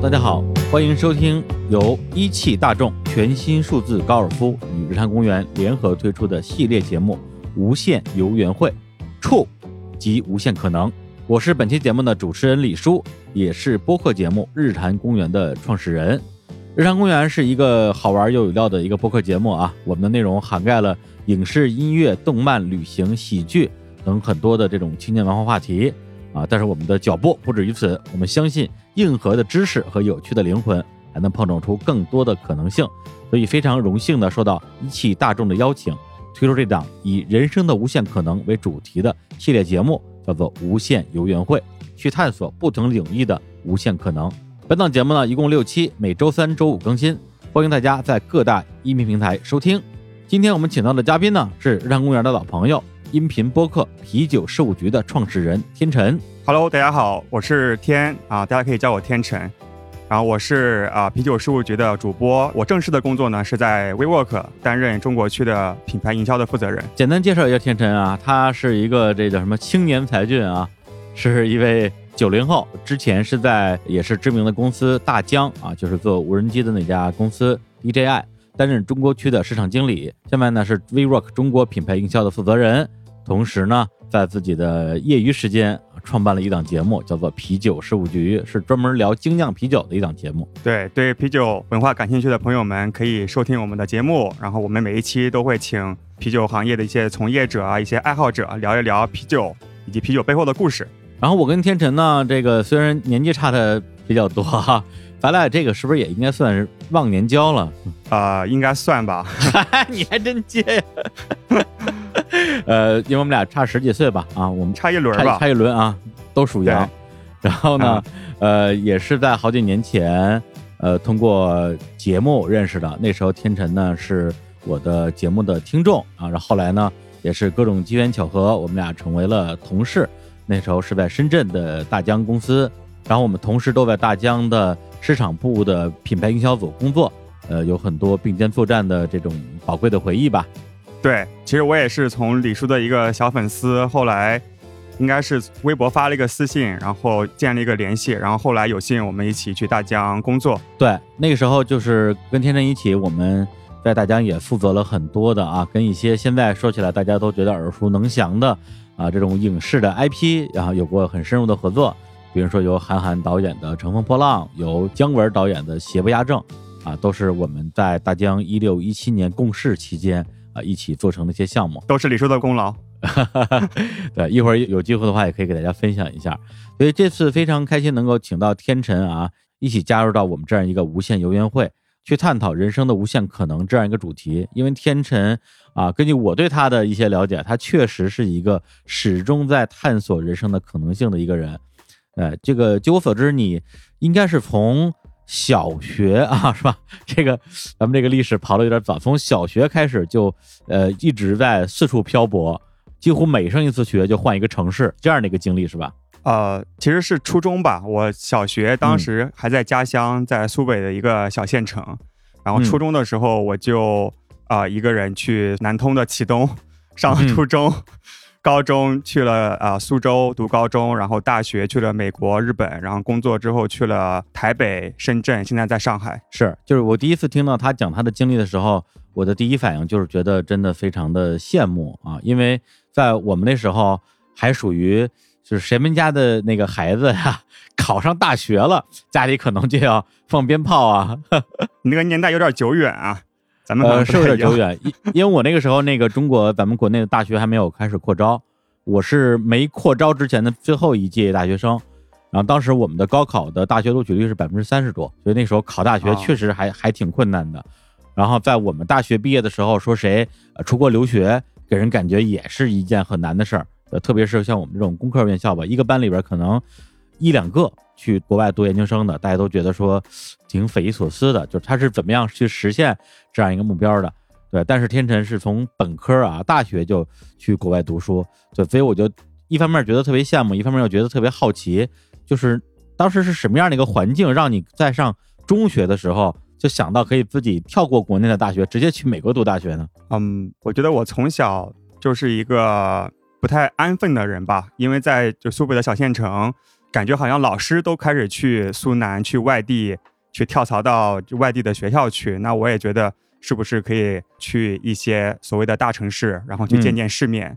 大家好，欢迎收听由一汽大众全新数字高尔夫与日坛公园联合推出的系列节目《无限游园会》，触及无限可能。我是本期节目的主持人李叔，也是播客节目《日坛公园》的创始人。日坛公园是一个好玩又有料的一个播客节目啊，我们的内容涵盖了影视、音乐、动漫、旅行、喜剧等很多的这种青年文化话题啊。但是我们的脚步不止于此，我们相信硬核的知识和有趣的灵魂还能碰撞出更多的可能性。所以非常荣幸的受到一汽大众的邀请，推出这档以人生的无限可能为主题的系列节目，叫做《无限游园会》，去探索不同领域的无限可能。本档节目呢，一共六期，每周三、周五更新，欢迎大家在各大音频平台收听。今天我们请到的嘉宾呢，是日坛公园的老朋友，音频播客啤酒事务局的创始人天辰。Hello，大家好，我是天啊，大家可以叫我天辰。然后我是啊啤酒事务局的主播，我正式的工作呢是在 WeWork 担任中国区的品牌营销的负责人。简单介绍一下天辰啊，他是一个这叫什么青年才俊啊，是一位九零后，之前是在也是知名的公司大疆啊，就是做无人机的那家公司 DJI 担任中国区的市场经理，现在呢是 WeWork 中国品牌营销的负责人，同时呢在自己的业余时间创办了一档节目，叫做啤酒事务局，是专门聊精酿啤酒的一档节目。对对，啤酒文化感兴趣的朋友们可以收听我们的节目，然后我们每一期都会请啤酒行业的一些从业者啊、一些爱好者聊一聊啤酒以及啤酒背后的故事。然后我跟天辰呢，这个虽然年纪差的比较多哈，咱俩这个是不是也应该算是忘年交了？呃，应该算吧。你还真接呀？呃，因为我们俩差十几岁吧，啊，我们差一轮吧差差。一轮啊，都属羊。然后呢，呃，也是在好几年前，呃，通过节目认识的。那时候天辰呢是我的节目的听众啊，然后后来呢也是各种机缘巧合，我们俩成为了同事。那时候是在深圳的大疆公司，然后我们同时都在大疆的市场部的品牌营销组工作，呃，有很多并肩作战的这种宝贵的回忆吧。对，其实我也是从李叔的一个小粉丝，后来应该是微博发了一个私信，然后建立一个联系，然后后来有幸我们一起去大疆工作。对，那个时候就是跟天真一起，我们在大疆也负责了很多的啊，跟一些现在说起来大家都觉得耳熟能详的啊这种影视的 IP，然后有过很深入的合作，比如说由韩寒导演的《乘风破浪》，由姜文导演的《邪不压正》，啊，都是我们在大疆一六一七年共事期间啊一起做成的一些项目。都是李叔的功劳。对，一会儿有机会的话，也可以给大家分享一下。所以这次非常开心能够请到天辰啊，一起加入到我们这样一个无限游园会，去探讨人生的无限可能这样一个主题。因为天辰啊，根据我对他的一些了解，他确实是一个始终在探索人生的可能性的一个人。呃，这个据我所知，你应该是从小学啊，是吧？这个咱们这个历史跑的有点早，从小学开始就呃一直在四处漂泊，几乎每上一次学就换一个城市，这样的一个经历是吧？呃，其实是初中吧，我小学当时还在家乡，在苏北的一个小县城，然后初中的时候我就啊、呃一个人去南通的启东 上了初中。高中去了啊、呃苏州读高中，然后大学去了美国、日本，然后工作之后去了台北、深圳，现在在上海。是，就是我第一次听到他讲他的经历的时候，我的第一反应就是觉得真的非常的羡慕啊，因为在我们那时候还属于就是谁们家的那个孩子呀，考上大学了，家里可能就要放鞭炮啊，你 那个年代有点久远啊，咱们是有点久。远，因因为我那个时候那个中国咱们国内的大学还没有开始扩招，我是没扩招之前的最后一届大学生，然后当时我们的高考的大学录取率是百分之三十多，所以那时候考大学哦确实还、还挺困难的。然后在我们大学毕业的时候，说谁呃出国留学，给人感觉也是一件很难的事儿。呃，特别是像我们这种工科院校吧，一个班里边可能一两个去国外读研究生的，大家都觉得说挺匪夷所思的，就是他是怎么样去实现这样一个目标的。对，但是天辰是从本科啊，大学就去国外读书，对，所以我就一方面觉得特别羡慕，一方面又觉得特别好奇，就是当时是什么样的一个环境，让你在上中学的时候就想到可以自己跳过国内的大学，直接去美国读大学呢？嗯，我觉得我从小就是一个不太安分的人吧，因为在就苏北的小县城，感觉好像老师都开始去苏南、去外地、去跳槽到外地的学校去。那我也觉得是不是可以去一些所谓的大城市，然后去见见世面。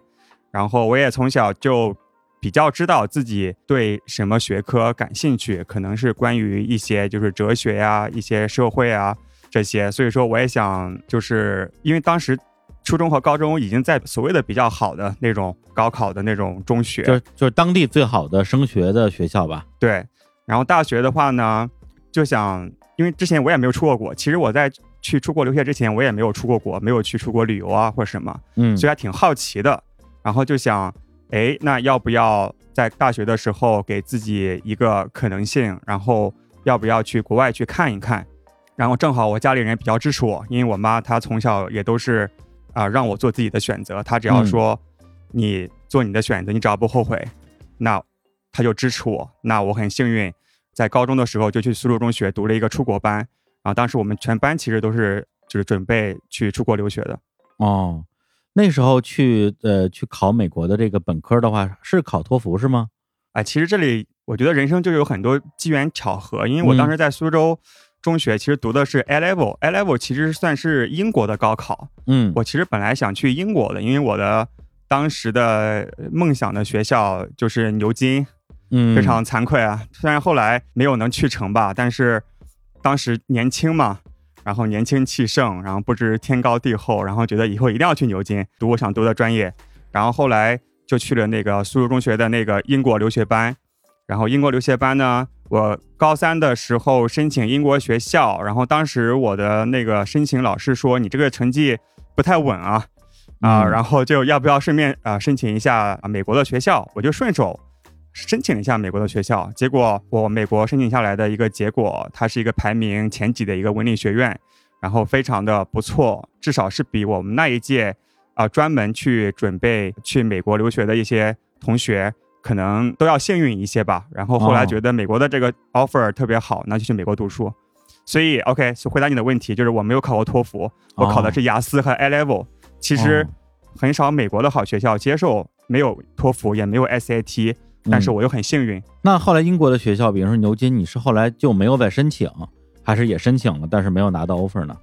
然后我也从小就比较知道自己对什么学科感兴趣，可能是关于一些就是哲学呀、一些社会啊这些。所以说我也想，就是因为当时。初中和高中已经在所谓的比较好的那种高考的那种中学，就就是当地最好的升学的学校吧。对，然后大学的话呢，就想，因为之前我也没有出过国，其实我在去出国留学之前，我也没有出过国，没有去出国旅游啊或者什么，嗯，所以还挺好奇的。然后就想，哎，那要不要在大学的时候给自己一个可能性？然后要不要去国外去看一看？然后正好我家里人比较支持我，因为我妈她从小也都是。啊，让我做自己的选择。她只要说你做你的选择，你只要不后悔，那她就支持我。那我很幸运，在高中的时候就去苏州中学读了一个出国班。然后当时我们全班其实都是就是准备去出国留学的。哦，那时候去呃去考美国的这个本科的话，是考托福是吗？哎，其实这里我觉得人生就有很多机缘巧合，因为我当时在苏州。中学其实读的是 A level，A level 其实算是英国的高考。嗯，我其实本来想去英国的，因为我的当时的梦想的学校就是牛津。嗯，非常惭愧啊，虽然后来没有能去成吧，但是当时年轻嘛，然后年轻气盛，然后不知天高地厚，然后觉得以后一定要去牛津读我想读的专业，然后后来就去了那个苏州中学的那个英国留学班。然后英国留学班呢，我高三的时候申请英国学校，然后当时我的那个申请老师说你这个成绩不太稳啊，啊，然后就要不要顺便啊申请一下美国的学校？我就顺手申请了一下美国的学校，结果我美国申请下来的一个结果，它是一个排名前几的一个文理学院，然后非常的不错，至少是比我们那一届啊专门去准备去美国留学的一些同学。可能都要幸运一些吧，然后后来觉得美国的这个 offer 特别好，那就去美国读书。所以 OK，回答你的问题，就是我没有考过托福，我考的是雅思和 A level。其实很少美国的好学校接受没有托福也没有 SAT，但是我又很幸运。那后来英国的学校，比如说牛津，你是后来就没有再申请，还是也申请了，但是没有拿到 offer 呢？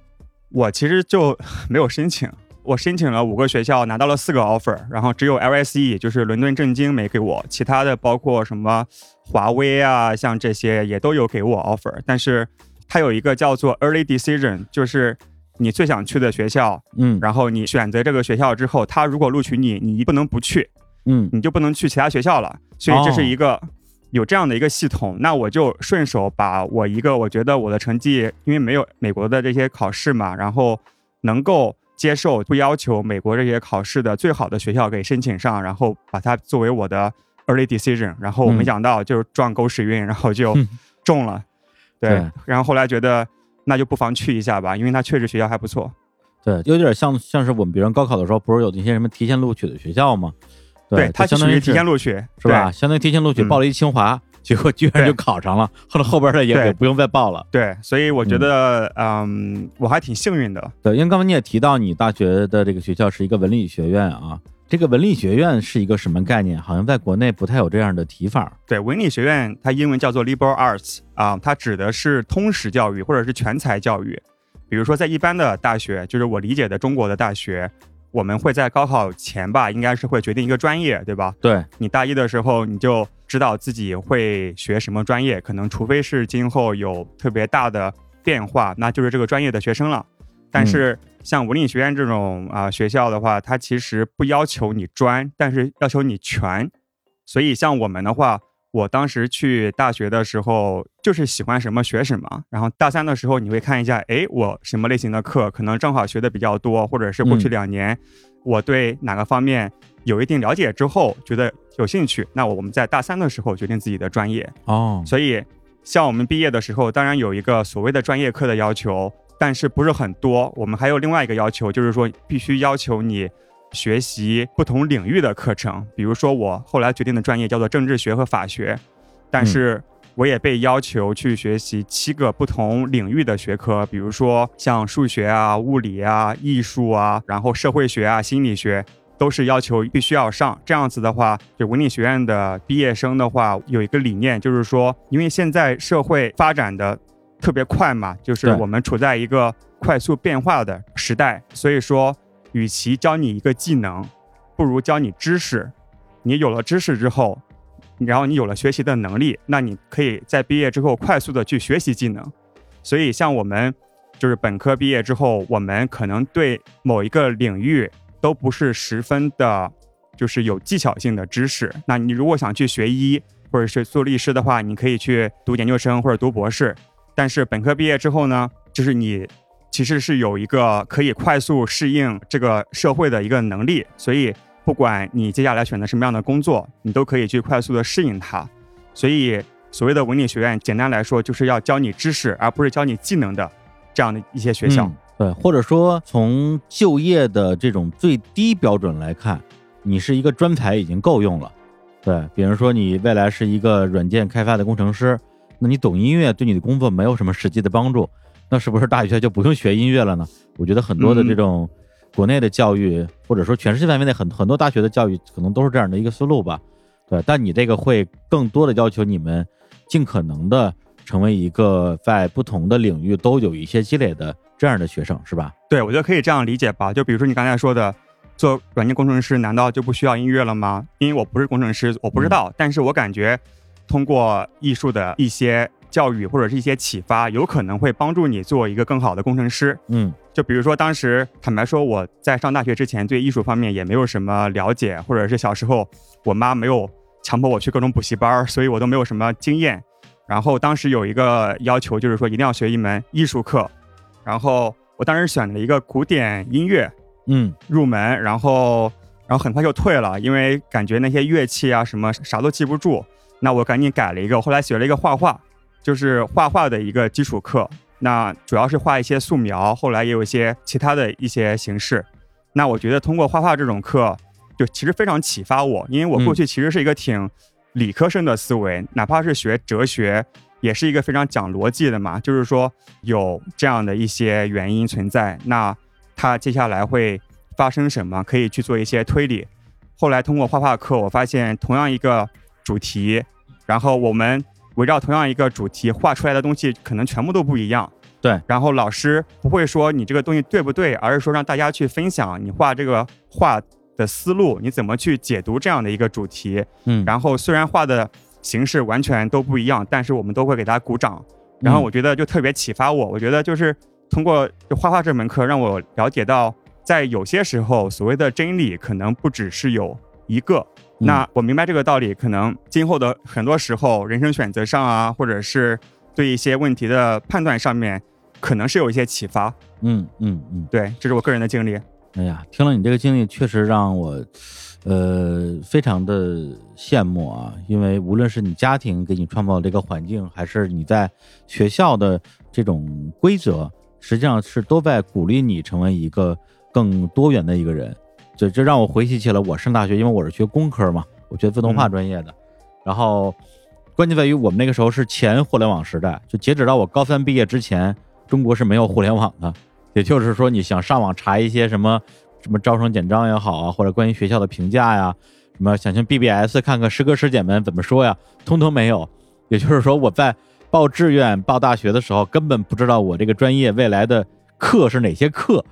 我其实就没有申请。我申请了五个学校，拿到了四个 offer，然后只有 LSE 就是伦敦政经没给我，其他的包括什么华威啊，像这些也都有给我 offer。但是它有一个叫做 early decision，就是你最想去的学校，嗯，然后你选择这个学校之后，他如果录取你，你不能不去，嗯，你就不能去其他学校了。所以这是一个有这样的一个系统。那我就顺手把我一个我觉得我的成绩，因为没有美国的这些考试嘛，然后能够。接受不要求美国这些考试的最好的学校给申请上，然后把它作为我的 early decision，然后我没想到就是撞狗屎运，然后就中了。对，然后后来觉得那就不妨去一下吧，因为它确实学校还不错。对，有点像像是我们别人高考的时候，不是有那些什么提前录取的学校吗？对，他相当于提前录取，是吧？相当于提前录取，报了一清华。结果居然就考上了，后来后边的也也不用再报了。对，所以我觉得，嗯，我还挺幸运的。对，因为刚才你也提到，你大学的这个学校是一个文理学院啊。这个文理学院是一个什么概念？好像在国内不太有这样的提法。对，文理学院它英文叫做 liberal arts 啊，它指的是通识教育或者是全才教育。比如说在一般的大学，就是我理解的中国的大学。我们会在高考前吧，应该是会决定一个专业，对吧？对你大一的时候，你就知道自己会学什么专业，可能除非是今后有特别大的变化，那就是这个专业的学生了。但是像文理学院这种啊学校的话，它其实不要求你专，但是要求你全。所以像我们的话。我当时去大学的时候，就是喜欢什么学什么。然后大三的时候，你会看一下，哎，我什么类型的课可能正好学的比较多，或者是过去两年我对哪个方面有一定了解之后，觉得有兴趣，那我们在大三的时候决定自己的专业。哦，所以像我们毕业的时候，当然有一个所谓的专业课的要求，但是不是很多。我们还有另外一个要求，就是说必须要求你。学习不同领域的课程，比如说我后来决定的专业叫做政治学和法学，但是我也被要求去学习七个不同领域的学科，比如说像数学啊、物理啊、艺术啊，然后社会学啊、心理学，都是要求必须要上。这样子的话，就文理学院的毕业生的话，有一个理念，就是说，因为现在社会发展的特别快嘛，就是我们处在一个快速变化的时代，所以说，与其教你一个技能，不如教你知识。你有了知识之后，然后你有了学习的能力，那你可以在毕业之后快速的去学习技能。所以，像我们就是本科毕业之后，我们可能对某一个领域都不是十分的，就是有技巧性的知识。那你如果想去学医或者是做律师的话，你可以去读研究生或者读博士。但是本科毕业之后呢，就是你其实是有一个可以快速适应这个社会的一个能力，所以不管你接下来选择什么样的工作，你都可以去快速的适应它。所以所谓的文理学院，简单来说就是要教你知识，而不是教你技能的这样的一些学校。对，或者说从就业的这种最低标准来看，你是一个专才已经够用了。对，比如说你未来是一个软件开发的工程师，那你懂音乐对你的工作没有什么实际的帮助，那是不是大学就不用学音乐了呢？我觉得很多的这种国内的教育，或者说全世界范围内很很多大学的教育，可能都是这样的一个思路吧。对，但你这个会更多的要求你们尽可能的成为一个在不同的领域都有一些积累的这样的学生，是吧？对，我觉得可以这样理解吧。就比如说你刚才说的，做软件工程师难道就不需要音乐了吗？因为我不是工程师，我不知道，但是我感觉通过艺术的一些教育或者是一些启发，有可能会帮助你做一个更好的工程师。嗯就比如说当时坦白说，我在上大学之前对艺术方面也没有什么了解，或者是小时候我妈没有强迫我去各种补习班，所以我都没有什么经验。然后当时有一个要求，就是说一定要学一门艺术课，然后我当时选了一个古典音乐嗯入门，然后然后很快就退了，因为感觉那些乐器啊什么啥都记不住。那我赶紧改了一个，后来学了一个画画，就是画画的一个基础课。那主要是画一些素描，后来也有一些其他的一些形式。那我觉得通过画画这种课，就其实非常启发我，因为我过去其实是一个挺理科生的思维，哪怕是学哲学，也是一个非常讲逻辑的嘛，就是说有这样的一些原因存在，那它接下来会发生什么，可以去做一些推理。后来通过画画课，我发现同样一个主题，然后我们围绕同样一个主题画出来的东西，可能全部都不一样。对，然后老师不会说你这个东西对不对，而是说让大家去分享你画这个画的思路，你怎么去解读这样的一个主题。嗯，然后虽然画的形式完全都不一样，但是我们都会给他鼓掌。然后我觉得就特别启发我，我觉得就是通过就画画这门课，让我了解到，在有些时候所谓的真理可能不只是有一个。嗯那我明白这个道理，可能今后的很多时候人生选择上啊，或者是对一些问题的判断上面，可能是有一些启发。嗯嗯嗯，对，这是我个人的经历。哎呀，听了你这个经历，确实让我，呃，非常的羡慕啊！因为无论是你家庭给你创造的这个环境，还是你在学校的这种规则，实际上是都在鼓励你成为一个更多元的一个人。这这让我回忆起了我上大学，因为我是学工科嘛，我学自动化嗯专业的，然后关键在于我们那个时候是前互联网时代，就截止到我高三毕业之前，中国是没有互联网的。也就是说，你想上网查一些什么什么招生简章也好啊，或者关于学校的评价呀，什么想去 BBS 看看师哥师姐们怎么说呀，通通没有。也就是说，我在报志愿、报大学的时候，根本不知道我这个专业未来的课是哪些课。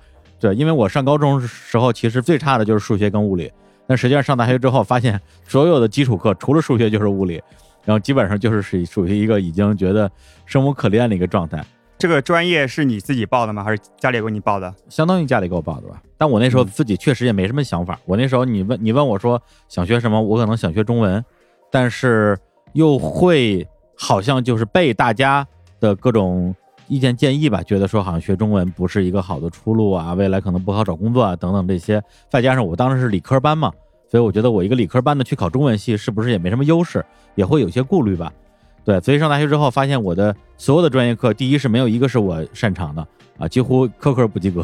对，因为我上高中时候其实最差的就是数学跟物理，但实际上上大学之后发现，所有的基础课除了数学就是物理，然后基本上就是属于属于一个已经觉得生无可恋的一个状态。这个专业是你自己报的吗？还是家里给你报的？相当于家里给我报的吧。但我那时候自己确实也没什么想法。我那时候你问你问我说想学什么，我可能想学中文，但是又会好像就是被大家的各种意见建议吧，觉得说好像学中文不是一个好的出路啊，未来可能不好找工作啊等等这些。再加上我当时是理科班嘛，所以我觉得我一个理科班的去考中文系是不是也没什么优势，也会有些顾虑吧。对，所以上大学之后发现我的所有的专业课，第一是没有一个是我擅长的啊，几乎科科不及格；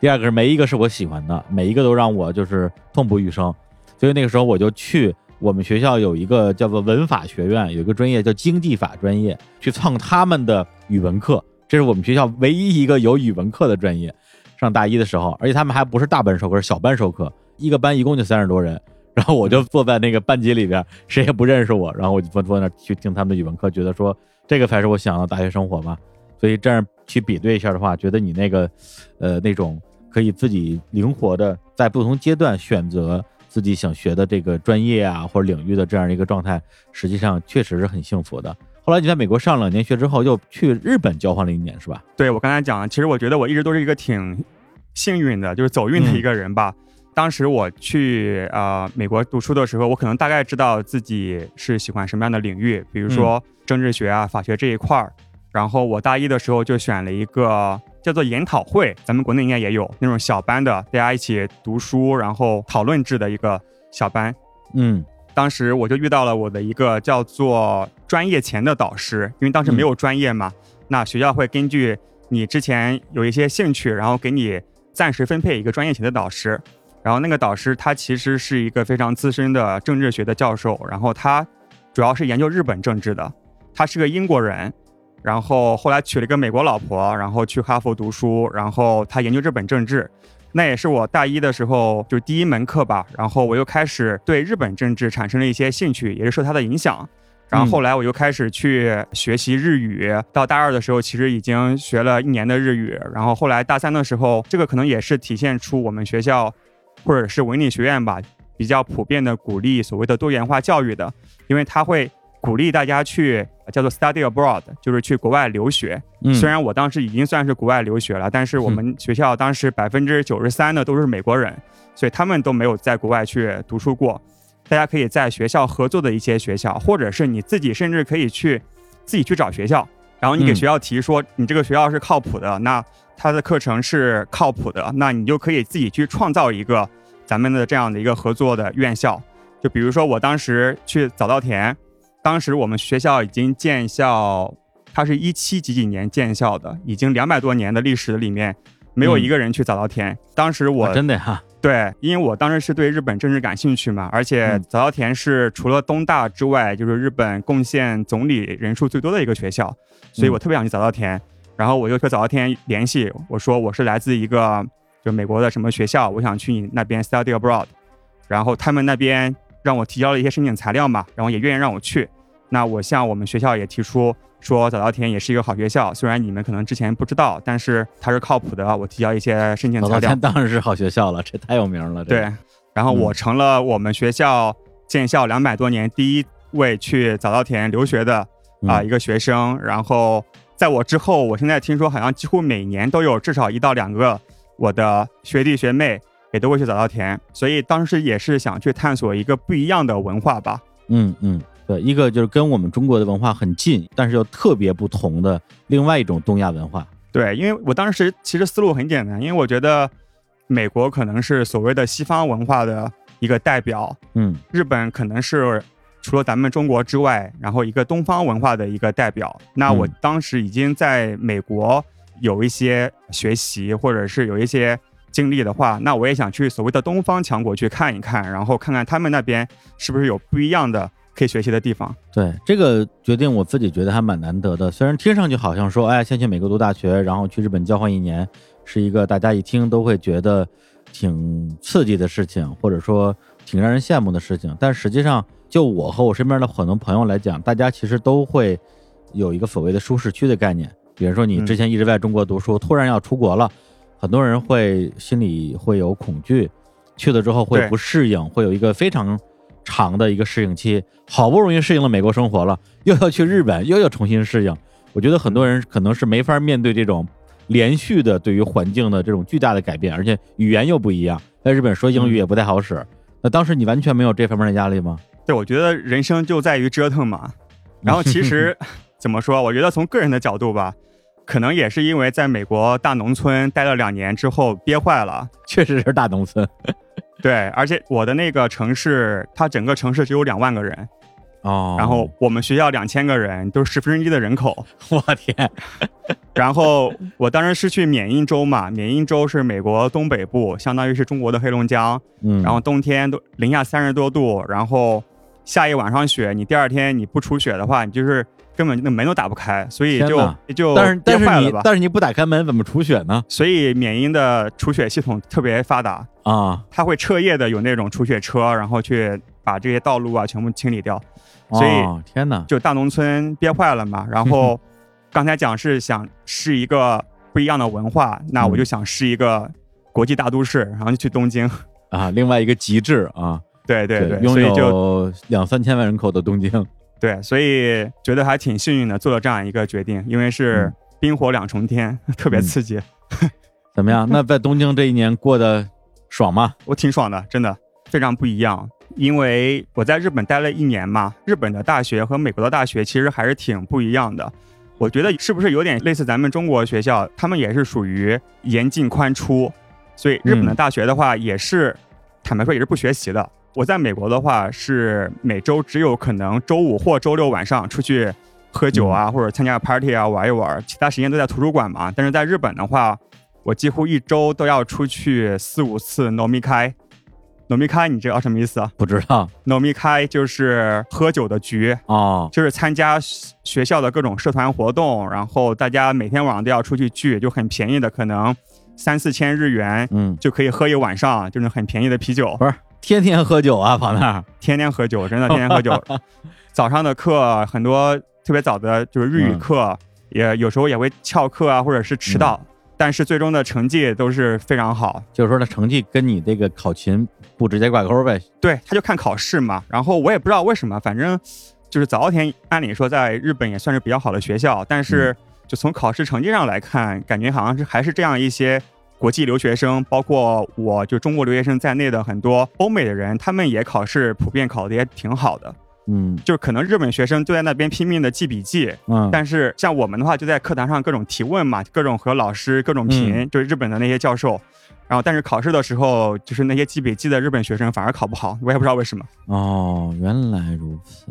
第二个是没一个是我喜欢的，每一个都让我就是痛不欲生。所以那个时候我就去我们学校有一个叫做文法学院，有一个专业叫经济法专业，去蹭他们的语文课。这是我们学校唯一一个有语文课的专业。上大一的时候，而且他们还不是大班授课，是小班授课，一个班一共就三十多人，然后我就坐在那个班级里边，谁也不认识我，然后我就坐坐那去听他们的语文课，觉得说这个才是我想要的大学生活吧。所以这样去比对一下的话，觉得你那个，呃，那种可以自己灵活的在不同阶段选择自己想学的这个专业啊或者领域的这样一个状态，实际上确实是很幸福的。后来你在美国上了年学之后，又去日本交换了一年，是吧？对我刚才讲，其实我觉得我一直都是一个挺幸运的，就是走运的一个人吧。当时我去啊美国读书的时候，我可能大概知道自己是喜欢什么样的领域，比如说政治学啊、法学这一块儿。然后我大一的时候就选了一个叫做研讨会，咱们国内应该也有那种小班的，大家一起读书，然后讨论制的一个小班。嗯，当时我就遇到了我的一个叫做专业前的导师，因为当时没有专业嘛，那学校会根据你之前有一些兴趣，然后给你暂时分配一个专业前的导师。然后那个导师他其实是一个非常资深的政治学的教授，然后他主要是研究日本政治的，他是个英国人。然后后来娶了一个美国老婆，然后去哈佛读书，然后他研究日本政治，那也是我大一的时候就第一门课吧。然后我又开始对日本政治产生了一些兴趣，也是受他的影响。然后后来我就开始去学习日语，到大二的时候其实已经学了一年的日语。然后后来大三的时候，这个可能也是体现出我们学校或者是文理学院吧，比较普遍的鼓励所谓的多元化教育的，因为他会。鼓励大家去叫做 study abroad，就是去国外留学。虽然我当时已经算是国外留学了，但是我们学校当时百分之九十三的都是美国人，所以他们都没有在国外去读书过。大家可以在学校合作的一些学校，或者是你自己甚至可以去自己去找学校，然后你给学校提说你这个学校是靠谱的，那他的课程是靠谱的，那你就可以自己去创造一个咱们的这样的一个合作的院校。就比如说我当时去早稻田。当时我们学校已经建校，它是一七几几年建校的，已经两百多年的历史里面，没有一个人去早稻田。当时我真的哈，对，因为我当时是对日本政治感兴趣嘛，而且早稻田是除了东大之外，就是日本贡献总理人数最多的一个学校，所以我特别想去早稻田。然后我就和早稻田联系，我说我是来自一个就美国的什么学校，我想去你那边 study abroad，然后他们那边。让我提交了一些申请材料嘛，然后也愿意让我去。那我向我们学校也提出说，早稻田也是一个好学校，虽然你们可能之前不知道，但是它是靠谱的。我提交一些申请材料。早稻田当然是好学校了，这太有名了。对，然后我成了我们学校建校两百多年第一位去早稻田留学的啊一个学生。然后在我之后，我现在听说好像几乎每年都有至少一到两个我的学弟学妹。也都会去早稻田，所以当时也是想去探索一个不一样的文化吧。嗯嗯，对，一个就是跟我们中国的文化很近，但是又特别不同的另外一种东亚文化。对，因为我当时其实思路很简单，因为我觉得美国可能是所谓的西方文化的一个代表，嗯，日本可能是除了咱们中国之外，然后一个东方文化的一个代表。那我当时已经在美国有一些学习，或者是有一些。经历的话，那我也想去所谓的东方强国去看一看，然后看看他们那边是不是有不一样的可以学习的地方。对这个决定，我自己觉得还蛮难得的。虽然听上去好像说，哎，先去美国读大学，然后去日本交换一年，是一个大家一听都会觉得挺刺激的事情，或者说挺让人羡慕的事情。但实际上，就我和我身边的很多朋友来讲，大家其实都会有一个所谓的舒适区的概念。比如说，你之前一直在中国读书，突然要出国了。很多人会心里会有恐惧，去了之后会不适应，会有一个非常长的一个适应期。好不容易适应了美国生活了，又要去日本，又要重新适应。我觉得很多人可能是没法面对这种连续的对于环境的这种巨大的改变，而且语言又不一样，在日本说英语也不太好使。那当时你完全没有这方面的压力吗？对，我觉得人生就在于折腾嘛。然后其实 怎么说？我觉得从个人的角度吧。可能也是因为在美国大农村待了两年之后憋坏了，确实是大农村。对，而且我的那个城市，它整个城市只有两万个人，哦，然后我们学校两千个人，都是十分之一的人口。我天！然后我当时是去缅因州嘛，缅因州是美国东北部，相当于是中国的黑龙江。嗯，然后冬天都零下三十多度，然后下一晚上雪，你第二天你不出雪的话，你就是根本那门都打不开，所以就就但是但是你憋坏了吧。但是你不打开门怎么除雪呢？所以缅因的除雪系统特别发达，啊，它会彻夜的有那种除雪车，然后去把这些道路啊全部清理掉。所以哦天哪，就大农村憋坏了嘛。然后刚才讲是想试一个不一样的文化，那我就想试一个国际大都市，然后就去东京。啊，另外一个极致啊，对对对，拥有两三千万人口的东京，对，所以觉得还挺幸运的，做了这样一个决定，因为是嗯冰火两重天，特别嗯刺激，怎么样？那在东京这一年过得爽吗？我挺爽的，真的非常不一样。因为我在日本待了一年嘛，日本的大学和美国的大学其实还是挺不一样的。我觉得是不是有点类似咱们中国学校，他们也是属于严进宽出，所以日本的嗯大学的话也是，坦白说也是不学习的。我在美国的话是每周只有可能周五或周六晚上出去喝酒啊，或者参加 party 啊玩一玩，其他时间都在图书馆嘛。但是在日本的话，我几乎一周都要出去四五次 nomi 开。nomi 开你知道什么意思啊不知道？nomi 开就是喝酒的局，哦，就是参加学学校的各种社团活动，然后大家每天晚上都要出去聚，就很便宜的，可能三四千日元嗯，就可以喝一晚上，就是很便宜的啤酒。不是天天喝酒啊，跑那儿天天喝酒，真的天天喝酒。早上的课很多特别早的，就是日语嗯课，也有时候也会翘课啊，或者是迟到，但是最终的成绩都是非常好。就是说他成绩跟你这个考勤不直接挂钩呗。对，他就看考试嘛。然后我也不知道为什么，反正就是早稻田，按理说在日本也算是比较好的学校，但是就从考试成绩上来看，感觉好像是还是这样一些。国际留学生，包括我就中国留学生在内的很多欧美的人，他们也考试普遍考的也挺好的。嗯就是可能日本学生就在那边拼命的记笔记，嗯，但是像我们的话，就在课堂上各种提问嘛，各种和老师各种评，嗯就是日本的那些教授。然后，但是考试的时候，就是那些记笔记的日本学生反而考不好，我也不知道为什么。哦，原来如此。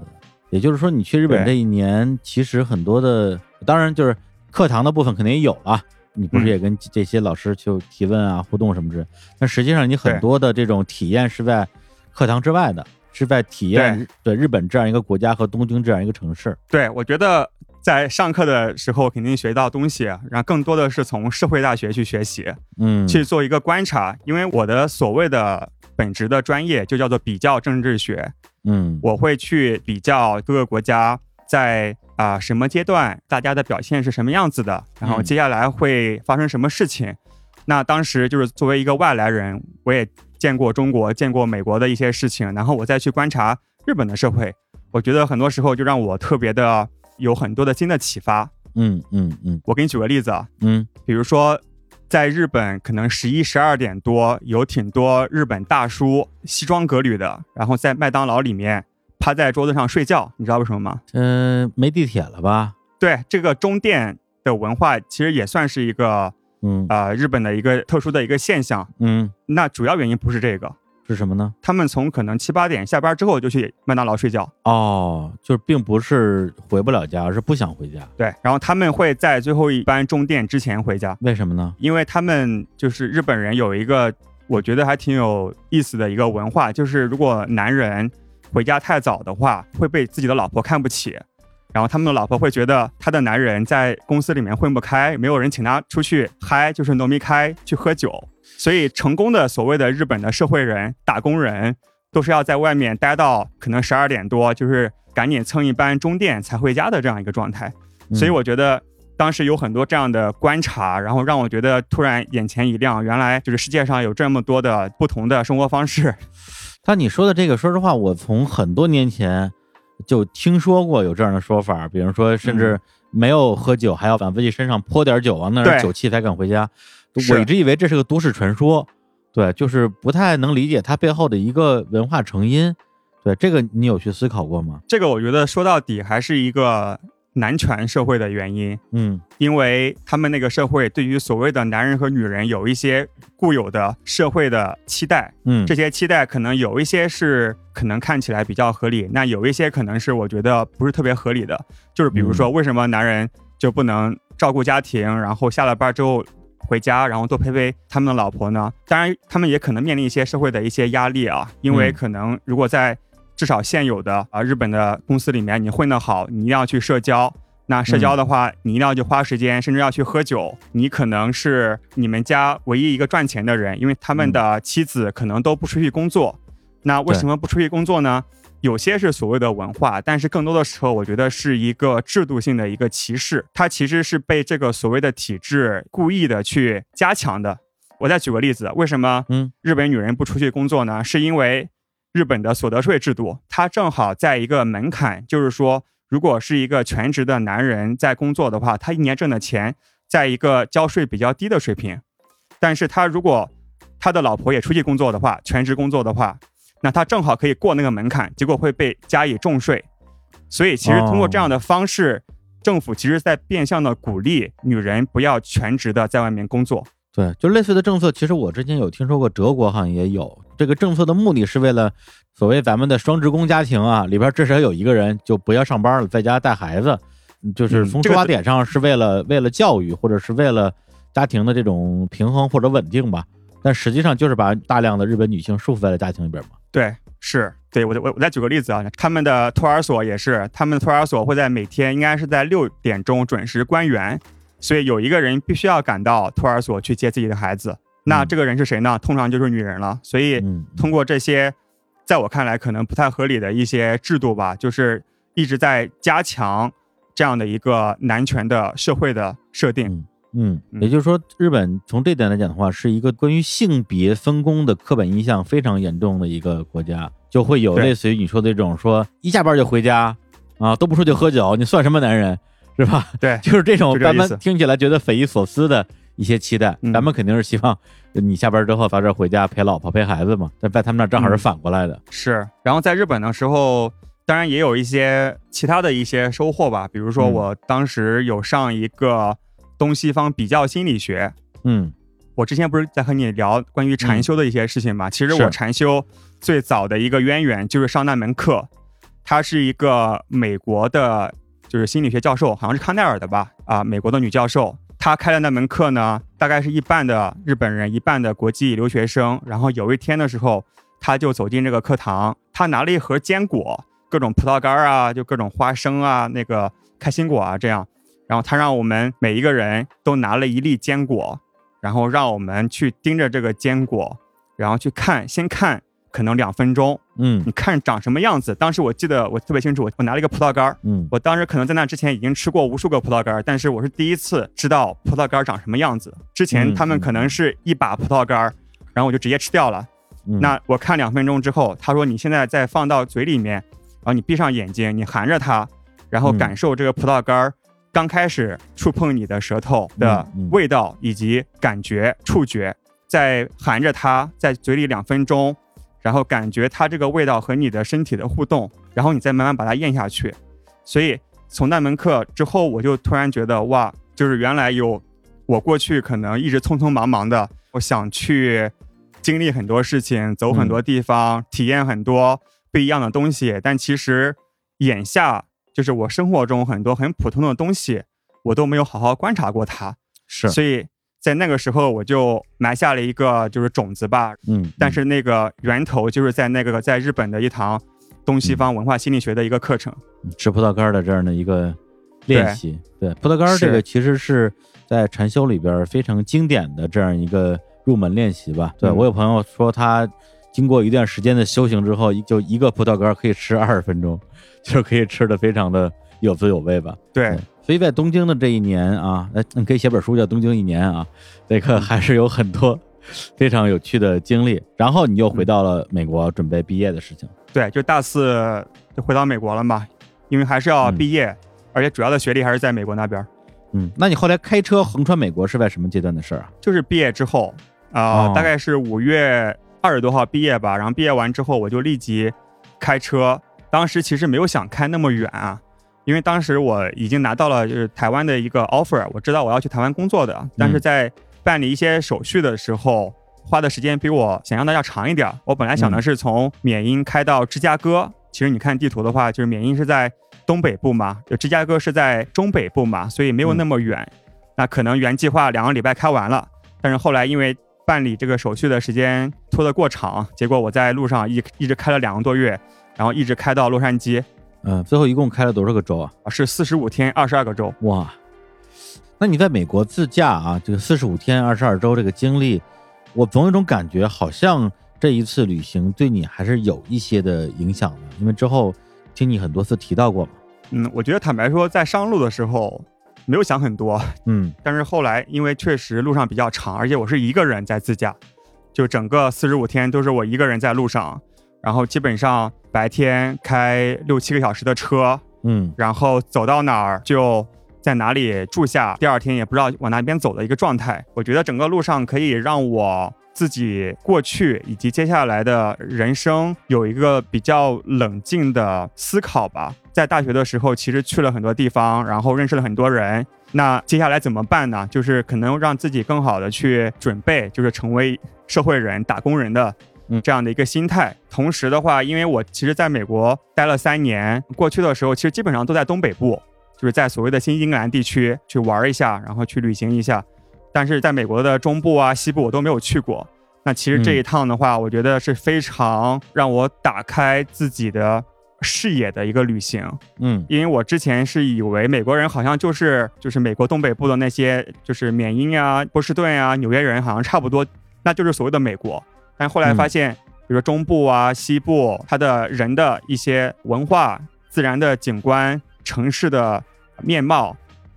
也就是说，你去日本这一年，其实很多的，当然就是课堂的部分肯定也有了。你不是嗯也跟这些老师去提问啊、互动什么之类？但实际上，你很多的这种体验是在课堂之外的，是在体验对日本这样一个国家和东京这样一个城市。对我觉得在上课的时候肯定学到东西，然后更多的是从社会大学去学习，嗯，去做一个观察。因为我的所谓的本职的专业就叫做比较政治学，嗯我会去比较各个国家在啊、什么阶段大家的表现是什么样子的，然后嗯接下来会发生什么事情。那当时就是作为一个外来人，我也见过中国、见过美国的一些事情，然后我再去观察日本的社会，我觉得很多时候就让我特别的有很多的新的启发。嗯嗯嗯我给你举个例子啊，嗯比如说，在日本可能十一、十二点多，有挺多日本大叔西装革履的，然后在麦当劳里面趴在桌子上睡觉，你知道为什么吗？嗯、没地铁了吧？对，这个中电的文化其实也算是一个嗯呃日本的一个特殊的一个现象。嗯，那主要原因不是这个，是什么呢？他们从可能七八点下班之后就去麦当劳睡觉。哦，就是并不是回不了家，而是不想回家。对，然后他们会在最后一班中电之前回家。为什么呢？因为他们就是日本人有一个我觉得还挺有意思的一个文化，就是如果男人回家太早的话，会被自己的老婆看不起，然后他们的老婆会觉得他的男人在公司里面混不开，没有人请他出去嗨，就是农民开去喝酒，所以成功的所谓的日本的社会人、打工人都是要在外面待到可能十二点多，就是赶紧蹭一班中电才回家的这样一个状态。所以嗯我觉得当时有很多这样的观察，然后让我觉得突然眼前一亮，原来就是世界上有这么多的不同的生活方式。但你说的这个，说实话，我从很多年前就听说过有这样的说法，比如说，甚至没有喝酒，还要往自己身上泼点酒，往那儿酒气才敢回家。我一直以为这是个都市传说，对，就是不太能理解它背后的一个文化成因。对，这个你有去思考过吗？这个我觉得说到底还是一个男权社会的原因，嗯。因为他们那个社会对于所谓的男人和女人有一些固有的社会的期待，嗯，这些期待可能有一些是可能看起来比较合理，那有一些可能是我觉得不是特别合理的。就是比如说，为什么男人就不能照顾家庭，然后下了班之后回家，然后多陪陪他们的老婆呢？当然，他们也可能面临一些社会的一些压力啊，因为嗯。可能如果在至少现有的啊日本的公司里面，你混得好，你一定要去社交。那社交的话，你一定要去花时间，甚至要去喝酒。你可能是你们家唯一一个赚钱的人，因为他们的妻子可能都不出去工作。那为什么不出去工作呢？有些是所谓的文化，但是更多的时候，我觉得是一个制度性的一个歧视。它其实是被这个所谓的体制故意的去加强的。我再举个例子，为什么嗯日本女人不出去工作呢？是因为日本的所得税制度，它正好在一个门槛，就是说，如果是一个全职的男人在工作的话，他一年挣的钱在一个交税比较低的水平。但是他如果他的老婆也出去工作的话，全职工作的话，那他正好可以过那个门槛，结果会被加以重税。所以其实通过这样的方式，政府其实在变相的鼓励女人不要全职的在外面工作。对，就类似的政策，其实我之前有听说过，德国好像也有这个政策的目的是为了所谓咱们的双职工家庭啊，里边至少有一个人就不要上班了，在家带孩子，就是从出发点上是为了为了教育或者是为了家庭的这种平衡或者稳定吧，但实际上就是把大量的日本女性束缚在了家庭里边嘛。对，是对我我我再举个例子啊，他们的托儿所也是，他们的托儿所会在每天应该是在六点钟准时关园。所以有一个人必须要赶到托儿所去接自己的孩子，那这个人是谁呢？通常就是女人了。所以通过这些，在我看来可能不太合理的一些制度吧，就是一直在加强这样的一个男权的社会的设定。嗯，也就是说，日本从这点来讲的话，是一个关于性别分工的刻板印象非常严重的一个国家，就会有类似于你说的这种说一下班就回家啊，都不出去喝酒，你算什么男人？是吧？对，就是这种咱们听起来觉得匪夷所思的一些期待。咱们肯定是希望你下班之后早点回家陪老婆陪孩子嘛。但在他们那正好是反过来的。是。然后在日本的时候，当然也有一些其他的一些收获吧。比如说，我当时有上一个东西方比较心理学。嗯。我之前不是在和你聊关于禅修的一些事情嘛？其实我禅修最早的一个渊源就是上那门课，它是一个美国的。就是心理学教授，好像是康奈尔的吧？啊，美国的女教授，她开的那门课呢，大概是一半的日本人，一半的国际留学生。然后有一天的时候，他就走进这个课堂，他拿了一盒坚果，各种葡萄干啊，就各种花生啊，那个开心果啊，这样。然后他让我们每一个人都拿了一粒坚果，然后让我们去盯着这个坚果，然后去看，先看。可能两分钟，嗯，你看长什么样子？当时我记得我特别清楚，我我拿了一个葡萄干儿，嗯，我当时可能在那之前已经吃过无数个葡萄干儿，但是我是第一次知道葡萄干儿长什么样子。之前他们可能是一把葡萄干儿，然后我就直接吃掉了。那我看两分钟之后，他说你现在再放到嘴里面，然后你闭上眼睛，你含着它，然后感受这个葡萄干儿刚开始触碰你的舌头的味道以及感觉触觉，再含着它在嘴里两分钟。然后感觉它这个味道和你的身体的互动，然后你再慢慢把它咽下去。所以从那门课之后，我就突然觉得哇，就是原来有我过去可能一直匆匆忙忙的，我想去经历很多事情，走很多地方，体验很多不一样的东西。但其实眼下就是我生活中很多很普通的东西，我都没有好好观察过它。是，所以。在那个时候，我就埋下了一个就是种子吧，嗯，但是那个源头就是在那个在日本的一堂东西方文化心理学的一个课程，吃葡萄干的这样的一个练习。对，葡萄干这个其实是在禅修里边非常经典的这样一个入门练习吧。对我有朋友说，他经过一段时间的修行之后，就一个葡萄干可以吃二十分钟，就是可以吃的非常的有滋有味吧。对。所以在东京的这一年啊，哎，你可以写本书叫《东京一年》啊，这个还是有很多非常有趣的经历。然后你又回到了美国，准备毕业的事情。对，就大四就回到美国了嘛，因为还是要毕业，而且主要的学历还是在美国那边。嗯，那你后来开车横穿美国是在什么阶段的事儿啊？就是毕业之后啊，大概是五月二十多号毕业吧。然后毕业完之后，我就立即开车。当时其实没有想开那么远啊。因为当时我已经拿到了就是台湾的一个 offer，我知道我要去台湾工作的，但是在办理一些手续的时候，花的时间比我想象的要长一点。我本来想的是从缅因开到芝加哥，其实你看地图的话，就是缅因是在东北部嘛，就芝加哥是在中北部嘛，所以没有那么远。那可能原计划两个礼拜开完了，但是后来因为办理这个手续的时间拖得过长，结果我在路上一一直开了两个多月。然后一直开到洛杉矶，嗯，最后一共开了多少个州啊？啊是四十五天，二十二个州。哇，那你在美国自驾啊，这个四十五天二十二周这个经历，我总有一种感觉，好像这一次旅行对你还是有一些的影响的，因为之后听你很多次提到过嘛。嗯，我觉得坦白说，在上路的时候没有想很多，嗯但是后来因为确实路上比较长，而且我是一个人在自驾，就整个四十五天都是我一个人在路上，然后基本上白天开六七个小时的车，嗯然后走到哪儿就在哪里住下，第二天也不知道往哪边走的一个状态。我觉得整个路上可以让我自己过去以及接下来的人生有一个比较冷静的思考吧。在大学的时候，其实去了很多地方，然后认识了很多人。那接下来怎么办呢？就是可能让自己更好的去准备，就是成为社会人、打工人的嗯这样的一个心态。同时的话，因为我其实在美国待了三年，过去的时候其实基本上都在东北部，就是在所谓的新英格兰地区去玩一下，然后去旅行一下。但是在美国的中部啊、西部我都没有去过。那其实这一趟的话，我觉得是非常让我打开自己的视野的一个旅行。嗯因为我之前是以为美国人好像就是就是美国东北部的那些就是缅因啊、波士顿啊、纽约人好像差不多，那就是所谓的美国。但后来发现，比如说中部啊、西部，它的人的一些文化、自然的景观、城市的面貌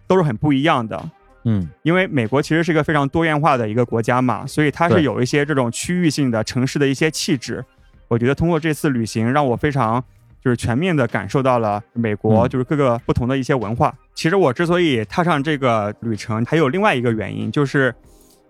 都是很不一样的。嗯因为美国其实是一个非常多元化的一个国家嘛，所以它是有一些这种区域性的城市的一些气质。我觉得通过这次旅行，让我非常就是全面的感受到了美国嗯就是各个不同的一些文化。其实我之所以踏上这个旅程，还有另外一个原因，就是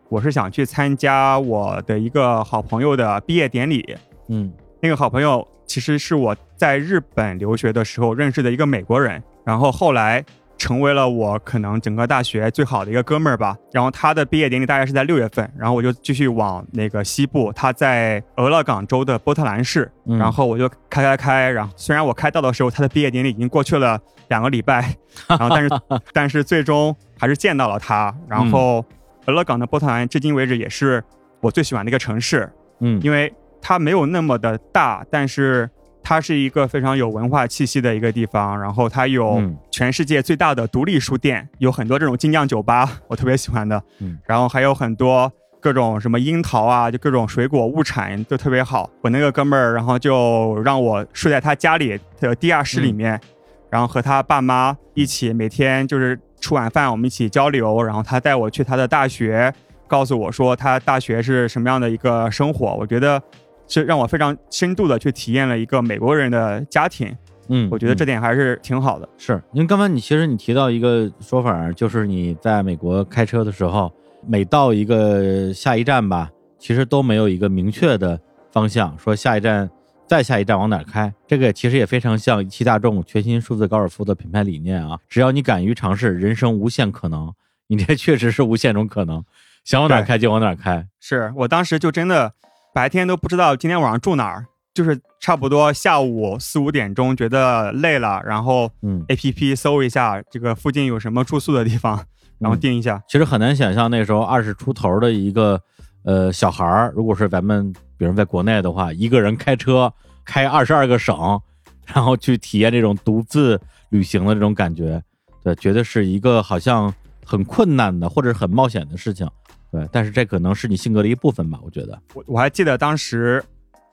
我是想去参加我的一个好朋友的毕业典礼。嗯那个好朋友其实是我在日本留学的时候认识的一个美国人，然后后来成为了我可能整个大学最好的一个哥们儿吧。然后他的毕业典礼大概是在六月份，然后我就继续往那个西部，他在俄勒冈州的波特兰市，嗯然后我就开开开，然后虽然我开到的时候他的毕业典礼已经过去了两个礼拜，然后但是 但是最终还是见到了他。然后俄勒冈的波特兰至今为止也是我最喜欢的一个城市，嗯因为它没有那么的大，但是它是一个非常有文化气息的一个地方。然后它有嗯全世界最大的独立书店，有很多这种精酿酒吧，我特别喜欢的。嗯，然后还有很多各种什么樱桃啊，就各种水果物产都特别好。我那个哥们儿，然后就让我睡在他家里的地下室里面，然后和他爸妈一起每天就是吃晚饭，我们一起交流。然后他带我去他的大学，告诉我说他大学是什么样的一个生活。我觉得是让我非常深度的去体验了一个美国人的家庭。嗯，我觉得这嗯点还是挺好的。是因为刚才你其实你提到一个说法，就是你在美国开车的时候，每到一个下一站吧，其实都没有一个明确的方向，说下一站再下一站往哪儿开。这个其实也非常像一汽大众全新数字高尔夫的品牌理念啊，只要你敢于尝试，人生无限可能。你这确实是无限种可能，想往哪儿开就往哪儿开。是我当时就真的白天都不知道今天晚上住哪儿，就是差不多下午四五点钟觉得累了，然后嗯，A P P 搜一下这个附近有什么住宿的地方，然后嗯订一下。其实很难想象那时候二十出头的一个呃小孩儿，如果是咱们比如在国内的话，一个人开车开二十二个省，然后去体验这种独自旅行的这种感觉，对，觉得是一个好像很困难的或者是很冒险的事情，对，但是这可能是你性格的一部分吧，我觉得，我我还记得当时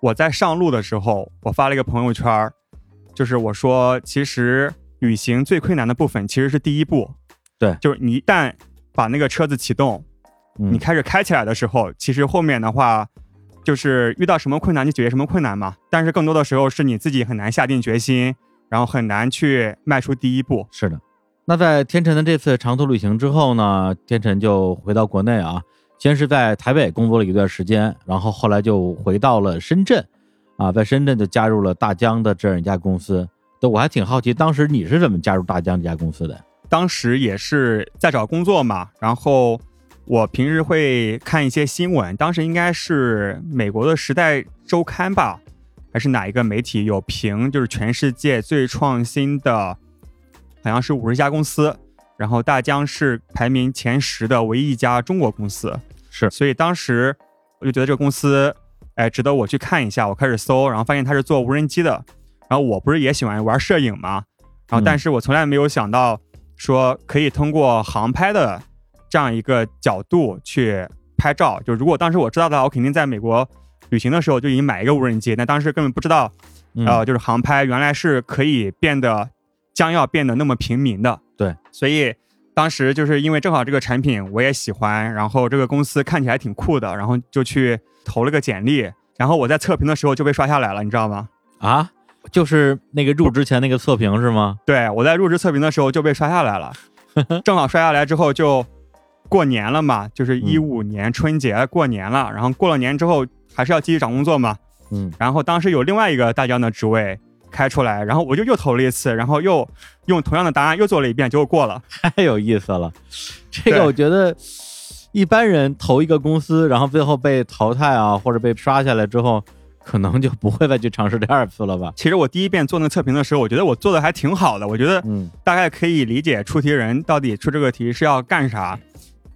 我在上路的时候，我发了一个朋友圈，就是我说其实旅行最困难的部分其实是第一步，对。就是你一旦把那个车子启动，嗯。你开始开起来的时候，其实后面的话就是遇到什么困难就解决什么困难嘛。但是更多的时候是你自己很难下定决心，然后很难去迈出第一步。是的。那在天辰的这次长途旅行之后呢，天辰就回到国内啊，先是在台北工作了一段时间，然后后来就回到了深圳，啊，在深圳就加入了大疆的这样一家公司。对，我还挺好奇，当时你是怎么加入大疆这家公司的？当时也是在找工作嘛，然后我平时会看一些新闻，当时应该是美国的《时代周刊》吧，还是哪一个媒体有评，就是全世界最创新的，好像是五十家公司，然后大疆是排名前十的唯一一家中国公司，是所以当时我就觉得这个公司，哎，值得我去看一下，我开始搜，然后发现它是做无人机的。然然后我不是也喜欢玩摄影嘛，然后嗯但是我从来没有想到说可以通过航拍的这样一个角度去拍照。就如果当时我知道的话，我肯定在美国旅行的时候就已经买一个无人机，但当时根本不知道，嗯呃，就是航拍原来是可以变得将要变得那么平民的。对，所以当时就是因为正好这个产品我也喜欢，然后这个公司看起来挺酷的，然后就去投了个简历，然后我在测评的时候就被刷下来了，你知道吗？啊，就是那个入职前那个测评是吗？对我在入职测评的时候就被刷下来了，正好刷下来之后就过年了嘛，就是一五年春节过年了，然后过了年之后还是要继续找工作嘛，嗯，然后当时有另外一个大疆的职位开出来，然后我就又投了一次，然后又用同样的答案又做了一遍，结果过了。太有意思了。这个我觉得一般人投一个公司，然后最后被淘汰啊，或者被刷下来之后，可能就不会再去尝试第二次了吧？其实我第一遍做那个测评的时候，我觉得我做的还挺好的，我觉得嗯大概可以理解出题人到底出这个题是要干啥。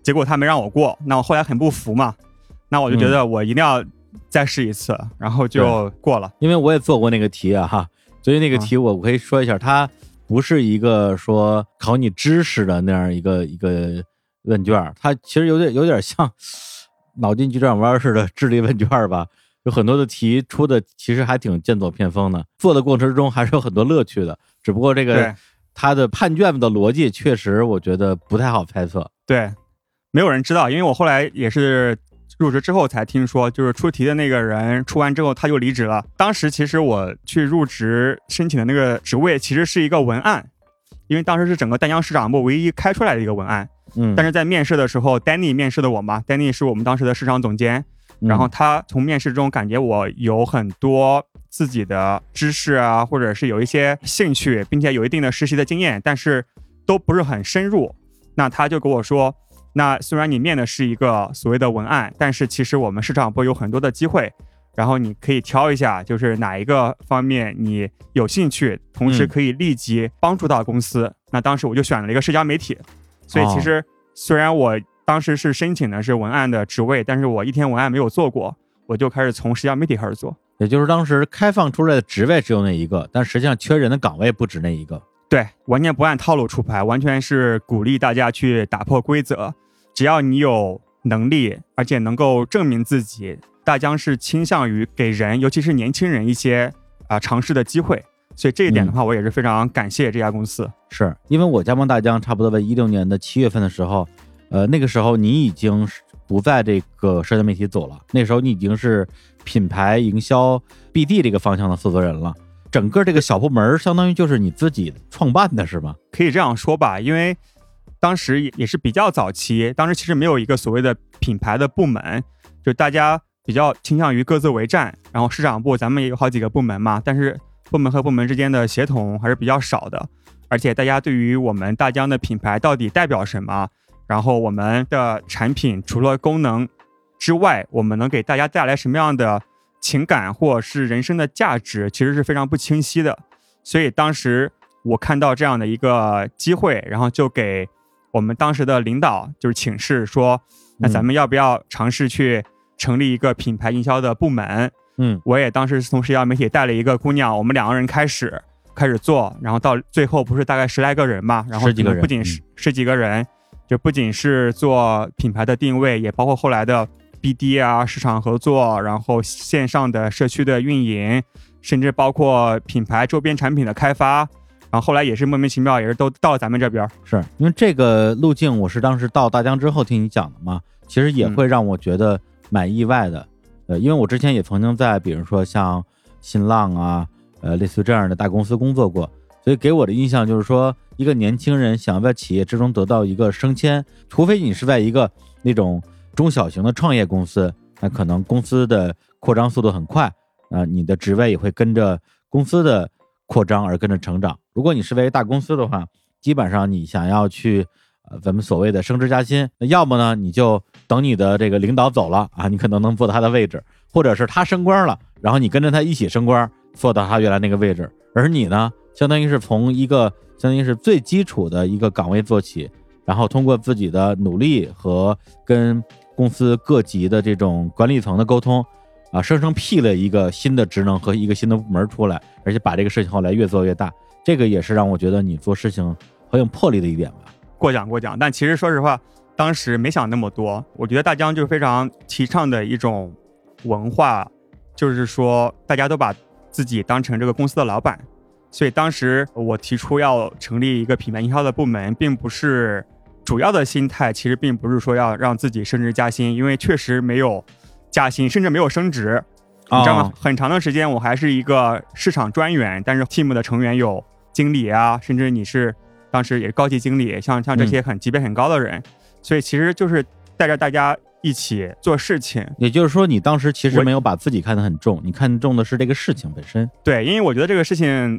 结果他没让我过，那我后来很不服嘛，那我就觉得我一定要再试一次，然后就过了。因为我也做过那个题啊，哈，所以那个题我可以说一下，它不是一个说考你知识的那样一个一个问卷儿，它其实有点有点像脑筋急转弯似的智力问卷儿吧。有很多的题出的其实还挺剑走偏锋的，做的过程中还是有很多乐趣的。只不过这个对它的判卷的逻辑确实我觉得不太好猜测。对，没有人知道，因为我后来也是入职之后才听说，就是出题的那个人出完之后他就离职了。当时其实我去入职申请的那个职位其实是一个文案，因为当时是整个丹江市场部唯一开出来的一个文案。嗯，但是在面试的时候，Danny 面试的我嘛，Danny 是我们当时的市场总监，嗯然后他从面试中感觉我有很多自己的知识啊，或者是有一些兴趣，并且有一定的实习的经验，但是都不是很深入。那他就跟我说，那虽然你面的是一个所谓的文案，但是其实我们市场部有很多的机会，然后你可以挑一下，就是哪一个方面你有兴趣，同时嗯可以立即帮助到公司。那当时我就选了一个社交媒体，所以其实虽然我当时是申请的是文案的职位，但是我一天文案没有做过，我就开始从社交媒体开始做。也就是当时开放出来的职位只有那一个，但实际上缺人的岗位不止那一个。对，完全不按套路出牌，完全是鼓励大家去打破规则。只要你有能力，而且能够证明自己，大疆是倾向于给人，尤其是年轻人一些啊、尝试的机会。所以这一点的话，我也是非常感谢这家公司。是因为我加盟大疆差不多在一六年的七月份的时候，呃，那个时候你已经是不在这个社交媒体走了，那时候你已经是品牌营销 BD 这个方向的负责人了。整个这个小部门儿相当于就是你自己创办的是吗？可以这样说吧，因为当时也也是比较早期，当时其实没有一个所谓的品牌的部门，就大家比较倾向于各自为战。然后市场部咱们也有好几个部门嘛，但是部门和部门之间的协同还是比较少的，而且大家对于我们大疆的品牌到底代表什么，然后我们的产品除了功能之外，我们能给大家带来什么样的情感或者是人生的价值，其实是非常不清晰的。所以当时我看到这样的一个机会，然后就给我们当时的领导就是请示说，那咱们要不要尝试去成立一个品牌营销的部门？嗯我也当时是从社交媒体带了一个姑娘，我们两个人开始开始做，然后到最后不是大概十来个人嘛，然后十几个人不仅是十几个人，就不仅是做品牌的定位，也包括后来的 BD 啊、市场合作，然后线上的社区的运营，甚至包括品牌周边产品的开发。然后后来也是莫名其妙，也是都到了咱们这边。是因为这个路径，我是当时到大疆之后听你讲的嘛，其实也嗯会让我觉得蛮意外的。呃，因为我之前也曾经在比如说像新浪啊，呃，类似于这样的大公司工作过，所以给我的印象就是说，一个年轻人想要在企业之中得到一个升迁，除非你是在一个那种中小型的创业公司，那可能公司的扩张速度很快，啊、你的职位也会跟着公司的扩张而跟着成长。如果你是为大公司的话，基本上你想要去呃咱们所谓的升职加薪，那要么呢你就等你的这个领导走了啊，你可能能坐他的位置，或者是他升官了，然后你跟着他一起升官，坐到他原来那个位置，而你呢，相当于是从一个相当于是最基础的一个岗位做起，然后通过自己的努力和跟公司各级的这种管理层的沟通，啊，生生辟了一个新的职能和一个新的部门出来，而且把这个事情后来越做越大，这个也是让我觉得你做事情很有魄力的一点吧。过奖过奖，但其实说实话，当时没想那么多。我觉得大疆就是非常提倡的一种文化，就是说大家都把自己当成这个公司的老板，所以当时我提出要成立一个品牌营销的部门，并不是主要的心态，其实并不是说要让自己升职加薪，因为确实没有加薪，甚至没有升职，你知道吗？很长的时间我还是一个市场专员，但是 team 的成员有经理啊，甚至你是。当时也是高级经理，像像这些很级别很高的人，所以其实就是带着大家一起做事情。也就是说，你当时其实没有把自己看得很重，你看重的是这个事情本身。对，因为我觉得这个事情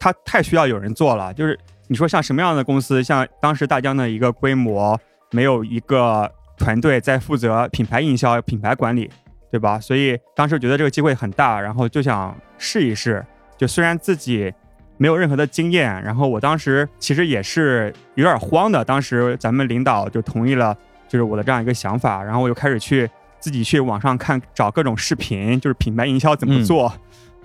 它太需要有人做了。就是你说像什么样的公司，像当时大疆的一个规模，没有一个团队在负责品牌营销、品牌管理，对吧？所以当时觉得这个机会很大，然后就想试一试。就虽然自己。没有任何的经验，然后我当时其实也是有点慌的。当时咱们领导就同意了，就是我的这样一个想法，然后我就开始去自己去网上看，找各种视频，就是品牌营销怎么做，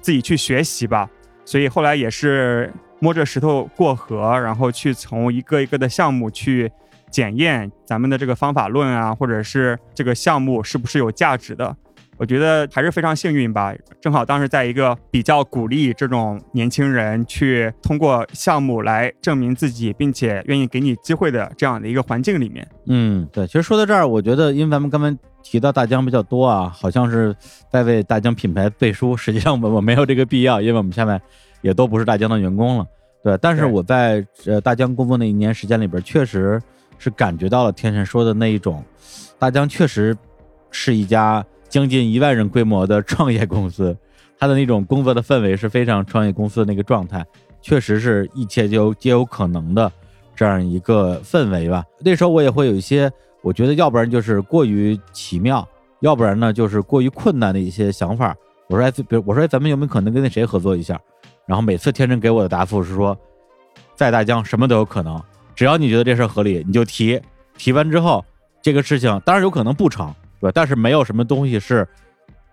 自己去学习吧。所以后来也是摸着石头过河，然后去从一个一个的项目去检验咱们的这个方法论啊，或者是这个项目是不是有价值的。我觉得还是非常幸运吧，正好当时在一个比较鼓励这种年轻人去通过项目来证明自己，并且愿意给你机会的这样的一个环境里面。嗯，对，其实说到这儿，我觉得因为咱们刚刚提到大疆比较多啊，好像是在为大疆品牌背书，实际上我我没有这个必要，因为我们现在也都不是大疆的员工了。对，但是我在呃大疆工作那一年时间里边，确实是感觉到了天神说的那一种，大疆确实是一家。将近一万人规模的创业公司，它的那种工作的氛围是非常创业公司的那个状态，确实是一切就皆有可能的这样一个氛围吧。那时候我也会有一些，我觉得要不然就是过于奇妙，要不然呢就是过于困难的一些想法。我说哎，比如我说，咱们有没有可能跟那谁合作一下？然后每次天真给我的答复是说，在大疆什么都有可能，只要你觉得这事儿合理，你就提。提完之后，这个事情当然有可能不成。对吧，但是没有什么东西是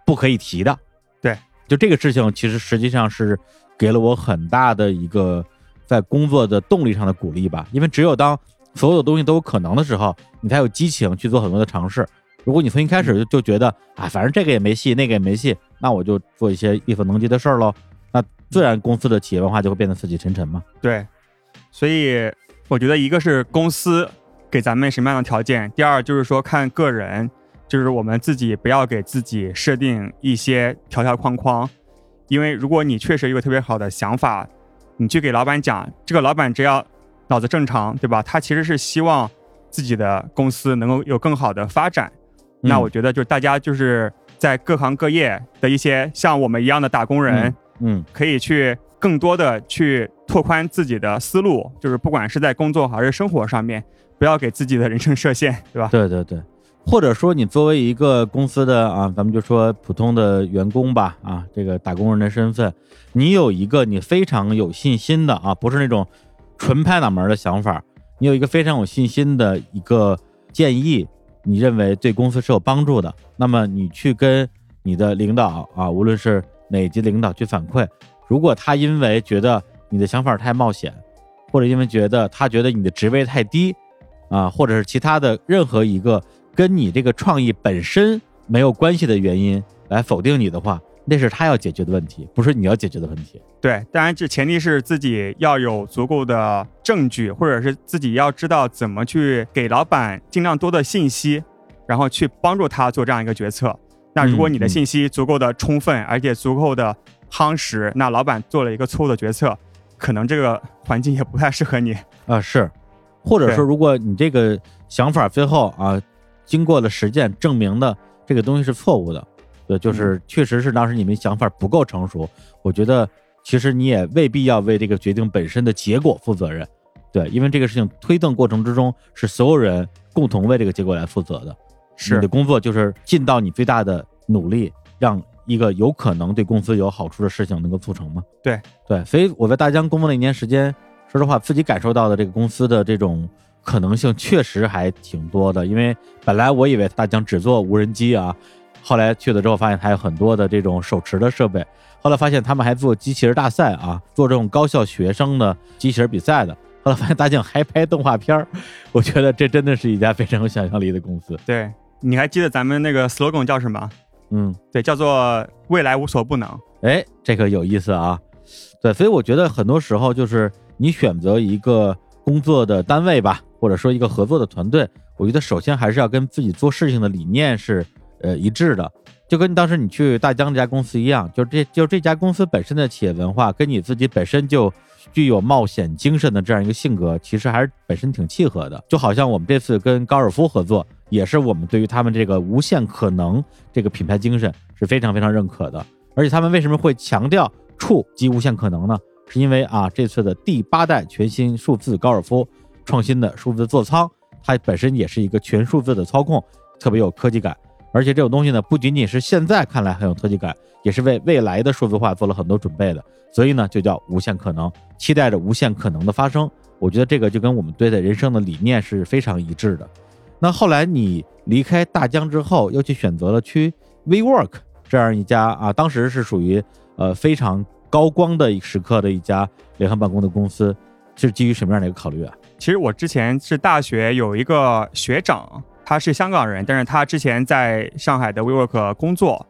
不可以提的。对，就这个事情，其实实际上是给了我很大的一个在工作的动力上的鼓励吧。因为只有当所有的东西都有可能的时候，你才有激情去做很多的尝试。如果你从一开始就就觉得啊，反正这个也没戏，那个也没戏，那我就做一些力所能及的事儿喽。那自然公司的企业文化就会变得死气沉沉嘛。对，所以我觉得一个是公司给咱们什么样的条件，第二就是说看个人。就是我们自己不要给自己设定一些条条框框，因为如果你确实有个特别好的想法，你去给老板讲，这个老板只要脑子正常，对吧？他其实是希望自己的公司能够有更好的发展。那我觉得，就是大家就是在各行各业的一些像我们一样的打工人，嗯，可以去更多的去拓宽自己的思路，就是不管是在工作还是生活上面，不要给自己的人生设限，对吧？对对对。或者说，你作为一个公司的啊，咱们就说普通的员工吧，啊，这个打工人的身份，你有一个你非常有信心的啊，不是那种纯拍脑门的想法，你有一个非常有信心的一个建议，你认为对公司是有帮助的，那么你去跟你的领导啊，无论是哪级领导去反馈，如果他因为觉得你的想法太冒险，或者因为觉得他觉得你的职位太低，啊，或者是其他的任何一个。跟你这个创意本身没有关系的原因来否定你的话，那是他要解决的问题，不是你要解决的问题。对，当然这前提是自己要有足够的证据，或者是自己要知道怎么去给老板尽量多的信息，然后去帮助他做这样一个决策。那如果你的信息足够的充分，而且足够的夯实，那老板做了一个错误的决策，可能这个环境也不太适合你啊。是，或者说如果你这个想法最后啊。经过了实践证明的这个东西是错误的，对，就是确实是当时你们想法不够成熟。我觉得其实你也未必要为这个决定本身的结果负责任，对，因为这个事情推动过程之中是所有人共同为这个结果来负责的。是你的工作就是尽到你最大的努力，让一个有可能对公司有好处的事情能够促成吗？对对，所以我在大疆工作了一年时间，说实话自己感受到的这个公司的这种。可能性确实还挺多的，因为本来我以为大疆只做无人机啊，后来去了之后，发现还有很多的这种手持的设备。后来发现他们还做机器人大赛啊，做这种高校学生的机器人比赛的。后来发现大疆还拍动画片儿，我觉得这真的是一家非常有想象力的公司。对，你还记得咱们那个 slogan 叫什么？嗯，对，叫做未来无所不能。哎，这个有意思啊。对，所以我觉得很多时候就是你选择一个工作的单位吧，或者说一个合作的团队，我觉得首先还是要跟自己做事情的理念是呃一致的。就跟当时你去大疆这家公司一样，就这就这家公司本身的企业文化，跟你自己本身就具有冒险精神的这样一个性格，其实还是本身挺契合的。就好像我们这次跟高尔夫合作，也是我们对于他们这个无限可能这个品牌精神是非常非常认可的。而且他们为什么会强调触及无限可能呢？是因为啊，这次的第八代全新数字高尔夫创新的数字座舱，它本身也是一个全数字的操控，特别有科技感。而且这种东西呢，不仅仅是现在看来很有科技感，也是为未来的数字化做了很多准备的。所以呢，就叫无限可能，期待着无限可能的发生。我觉得这个就跟我们对待人生的理念是非常一致的。那后来你离开大疆之后，又去选择了去 WeWork 这样一家啊，当时是属于呃非常高光的时刻的一家联合办公的公司，是基于什么样的一个考虑啊？其实我之前是大学有一个学长。他是香港人，但是他之前在上海的 WeWork 工作，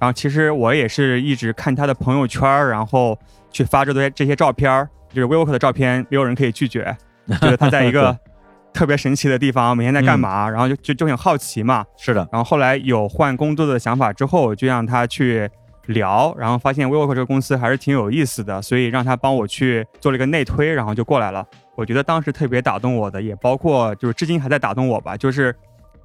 然后其实我也是一直看他的朋友圈，然后去发这些这些照片，就是 WeWork 的照片，没有人可以拒绝，就是他在一个特别神奇的地方，每天在干嘛，然后就就就很好奇嘛。是的，然后后来有换工作的想法之后，就让他去聊，然后发现 WeWork 这个公司还是挺有意思的，所以让他帮我去做了一个内推，然后就过来了。我觉得当时特别打动我的，也包括就是至今还在打动我吧，就是。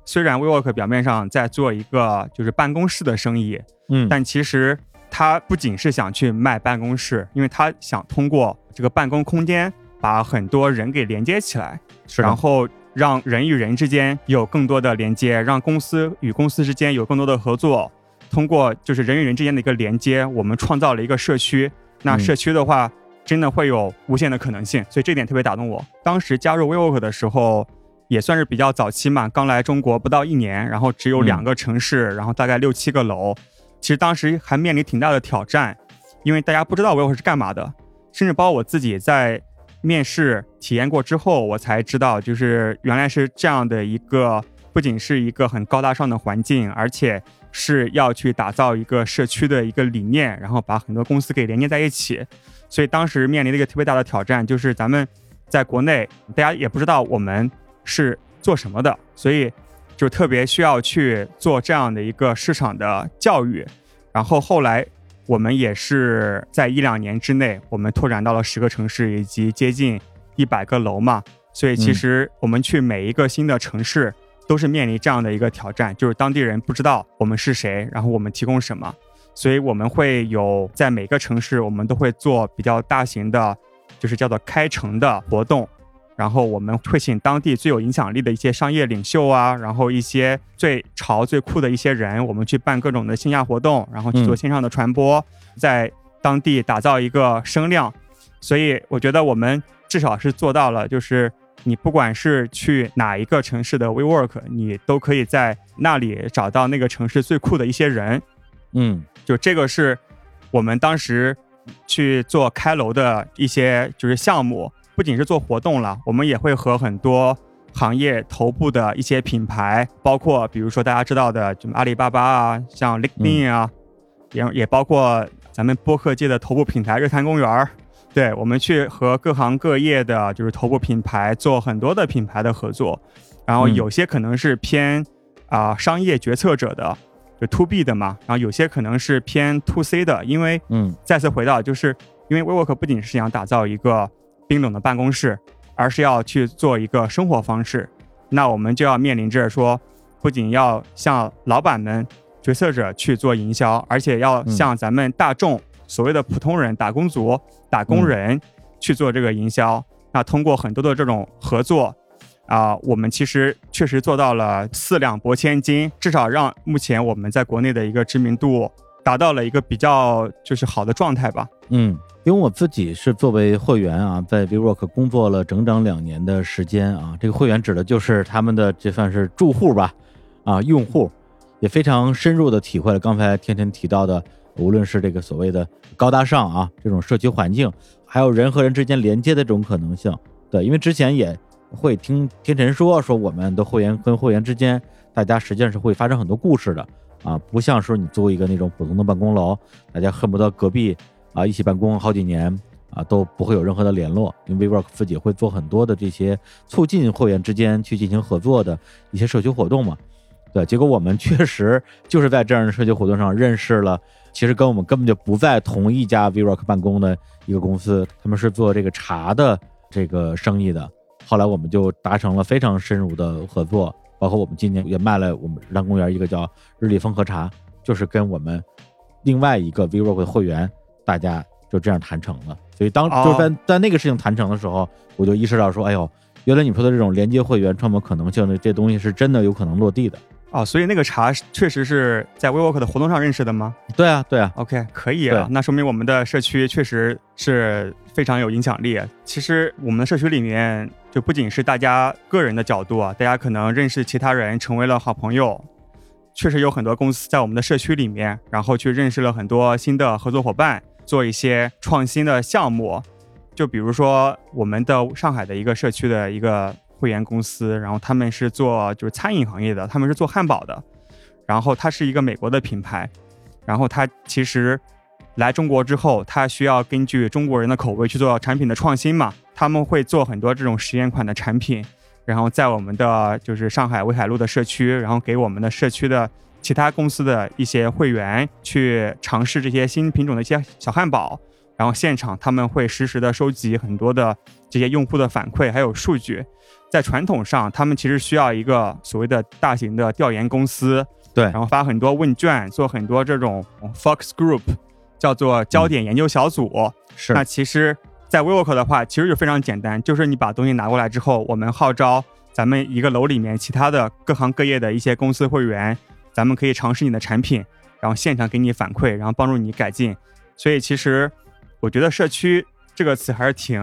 虽然 WeWork 表面上在做一个就是办公室的生意，嗯，但其实他不仅是想去卖办公室，因为他想通过这个办公空间把很多人给连接起来，然后让人与人之间有更多的连接，让公司与公司之间有更多的合作。通过就是人与人之间的一个连接，我们创造了一个社区。那社区的话，真的会有无限的可能性，所以这点特别打动我。当时加入 WeWork 的时候。也算是比较早期嘛，刚来中国不到一年，然后只有两个城市，然后大概六七个楼。其实当时还面临挺大的挑战，因为大家不知道 WeWork 是干嘛的，甚至包括我自己在面试体验过之后，我才知道，就是原来是这样的一个，不仅是一个很高大上的环境，而且是要去打造一个社区的一个理念，然后把很多公司给连接在一起。所以当时面临的一个特别大的挑战，就是咱们在国内，大家也不知道我们。是做什么的，所以就特别需要去做这样的一个市场的教育。然后后来我们也是在一两年之内，我们拓展到了十个城市以及接近一百个楼嘛。所以其实我们去每一个新的城市，都是面临这样的一个挑战，就是当地人不知道我们是谁，然后我们提供什么。所以我们会有在每个城市，我们都会做比较大型的，就是叫做开城的活动。然后我们会请当地最有影响力的一些商业领袖啊，然后一些最潮最酷的一些人，我们去办各种的线下活动，然后去做线上的传播，在当地打造一个声量。所以我觉得我们至少是做到了，就是你不管是去哪一个城市的 WeWork，你都可以在那里找到那个城市最酷的一些人。嗯，就这个是我们当时去做开楼的一些就是项目。不仅是做活动了，我们也会和很多行业头部的一些品牌，包括比如说大家知道的，就阿里巴巴啊，像 LinkedIn 啊，也也包括咱们播客界的头部品牌日坛公园儿，对我们去和各行各业的就是头部品牌做很多的品牌的合作，然后有些可能是偏啊商业决策者的，就 To B 的嘛，然后有些可能是偏 To C 的，因为嗯，再次回到就是因为 WeWork 不仅是想打造一个。冰冷的办公室，而是要去做一个生活方式，那我们就要面临着说，不仅要向老板们、决策者去做营销，而且要向咱们大众所谓的普通人、打工族、打工人去做这个营销。那通过很多的这种合作，啊，我们其实确实做到了四两拨千斤，至少让目前我们在国内的一个知名度达到了一个比较就是好的状态吧。嗯。因为我自己是作为会员啊，在 WeWork 工作了整整两年的时间啊，这个会员指的就是他们的这算是住户吧，啊，用户。也非常深入的体会了刚才天天提到的，无论是这个所谓的高大上啊这种社区环境，还有人和人之间连接的这种可能性。对，因为之前也会听天辰说，说我们的会员跟会员之间，大家实际上是会发生很多故事的啊，不像说你租一个那种普通的办公楼，大家恨不得隔壁啊一起办公好几年啊都不会有任何的联络。因为 WeWork 自己会做很多的这些促进会员之间去进行合作的一些社区活动嘛。对，结果我们确实就是在这样的社区活动上认识了，其实跟我们根本就不在同一家 WeWork 办公的一个公司，他们是做这个茶的这个生意的。后来我们就达成了非常深入的合作，包括我们今年也卖了我们日坛公园一个叫日丽风和茶，就是跟我们另外一个 WeWork 的会员，大家就这样谈成了。所以当就是在在那个事情谈成的时候，我就意识到说，哎呦，原来你说的这种连接会员创造可能性的这东西是真的有可能落地的。哦，所以那个茶确实是在 WeWork 的活动上认识的吗？对啊，对啊。OK，可以啊，那说明我们的社区确实是非常有影响力。其实我们的社区里面，就不仅是大家个人的角度啊，大家可能认识其他人，成为了好朋友。确实有很多公司在我们的社区里面，然后去认识了很多新的合作伙伴，做一些创新的项目。就比如说我们的上海的一个社区的一个。会员公司，然后他们是做就是餐饮行业的，他们是做汉堡的，然后它是一个美国的品牌，然后它其实来中国之后，它需要根据中国人的口味去做产品的创新嘛，他们会做很多这种实验款的产品，然后在我们的就是上海威海路的社区，然后给我们的社区的其他公司的一些会员去尝试这些新品种的一些小汉堡，然后现场他们会实时的收集很多的这些用户的反馈还有数据。在传统上，他们其实需要一个所谓的大型的调研公司，对，然后发很多问卷，做很多这种 focus group，叫做焦点研究小组。是。那其实，在 WeWork 的话，其实就非常简单，就是你把东西拿过来之后，我们号召咱们一个楼里面其他的各行各业的一些公司会员，咱们可以尝试你的产品，然后现场给你反馈，然后帮助你改进。所以，其实我觉得“社区”这个词还是挺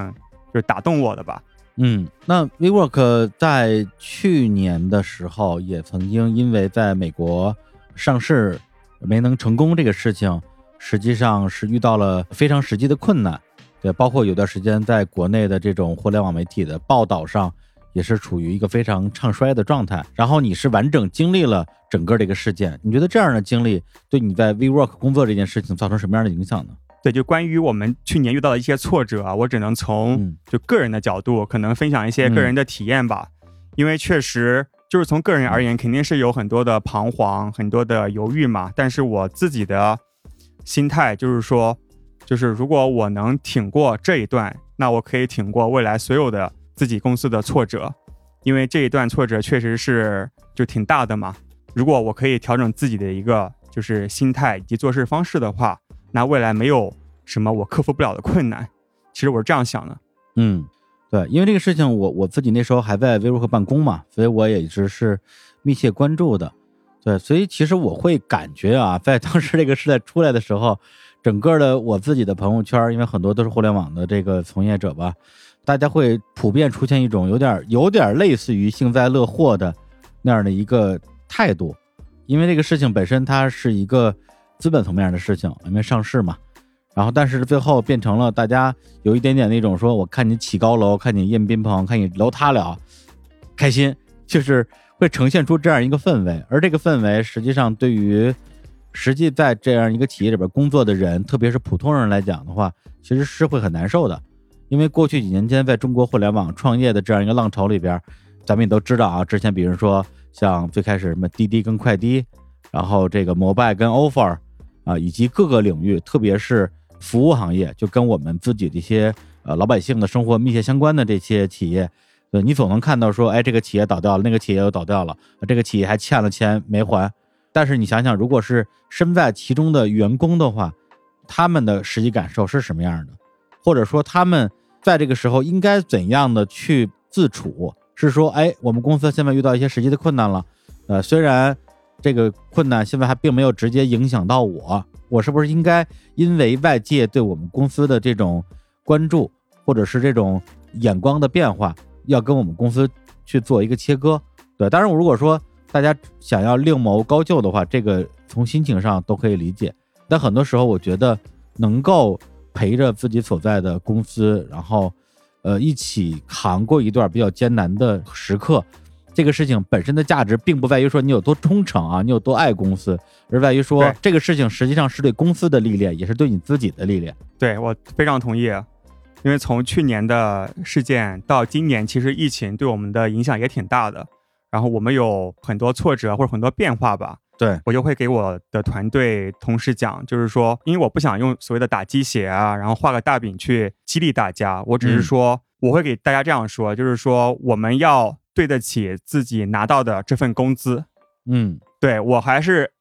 就是打动我的吧。嗯，那 WeWork 在去年的时候也曾经因为在美国上市没能成功这个事情，实际上是遇到了非常实际的困难。对，包括有段时间在国内的这种互联网媒体的报道上，也是处于一个非常唱衰的状态。然后你是完整经历了整个这个事件，你觉得这样的经历对你在 WeWork 工作这件事情造成什么样的影响呢？对，就关于我们去年遇到的一些挫折啊，我只能从就个人的角度，可能分享一些个人的体验吧。因为确实就是从个人而言，肯定是有很多的彷徨，很多的犹豫嘛。但是我自己的心态就是说，就是如果我能挺过这一段，那我可以挺过未来所有的自己公司的挫折。因为这一段挫折确实是就挺大的嘛。如果我可以调整自己的一个就是心态以及做事方式的话。那未来没有什么我克服不了的困难，其实我是这样想的。嗯，对，因为这个事情，我我自己那时候还在 WeWork 办公嘛，所以我也一直是密切关注的。对，所以其实我会感觉啊，在当时这个时代出来的时候，整个的我自己的朋友圈，因为很多都是互联网的这个从业者吧，大家会普遍出现一种有点有点类似于幸灾乐祸的那样的一个态度，因为这个事情本身它是一个。资本层面的事情，因为上市嘛，然后但是最后变成了大家有一点点那种说，我看你起高楼，看你宴宾朋，看你楼塌了，开心，就是会呈现出这样一个氛围。而这个氛围实际上对于实际在这样一个企业里边工作的人，特别是普通人来讲的话，其实是会很难受的。因为过去几年间，在中国互联网创业的这样一个浪潮里边，咱们也都知道啊，之前比如说像最开始什么滴滴跟快滴，然后这个摩拜跟 offer。啊，以及各个领域，特别是服务行业，就跟我们自己这些呃老百姓的生活密切相关的这些企业，呃，你总能看到说，哎，这个企业倒掉了，那个企业又倒掉了，这个企业还欠了钱没还。但是你想想，如果是身在其中的员工的话，他们的实际感受是什么样的？或者说他们在这个时候应该怎样的去自处？是说，哎，我们公司现在遇到一些实际的困难了，呃，虽然。这个困难现在还并没有直接影响到我，我是不是应该因为外界对我们公司的这种关注，或者是这种眼光的变化，要跟我们公司去做一个切割？对，当然我，如果说大家想要另谋高就的话，这个从心情上都可以理解。但很多时候，我觉得能够陪着自己所在的公司，然后呃一起扛过一段比较艰难的时刻，这个事情本身的价值，并不在于说你有多忠诚啊，你有多爱公司，而在于说这个事情实际上是对公司的历练，也是对你自己的历练。对我非常同意，因为从去年的事件到今年，其实疫情对我们的影响也挺大的。然后我们有很多挫折或者很多变化吧，对，我就会给我的团队同事讲，就是说，因为我不想用所谓的打鸡血啊，然后画个大饼去激励大家，我只是说，我会给大家这样说，就是说，我们要对得起自己拿到的这份工资，嗯。对我还是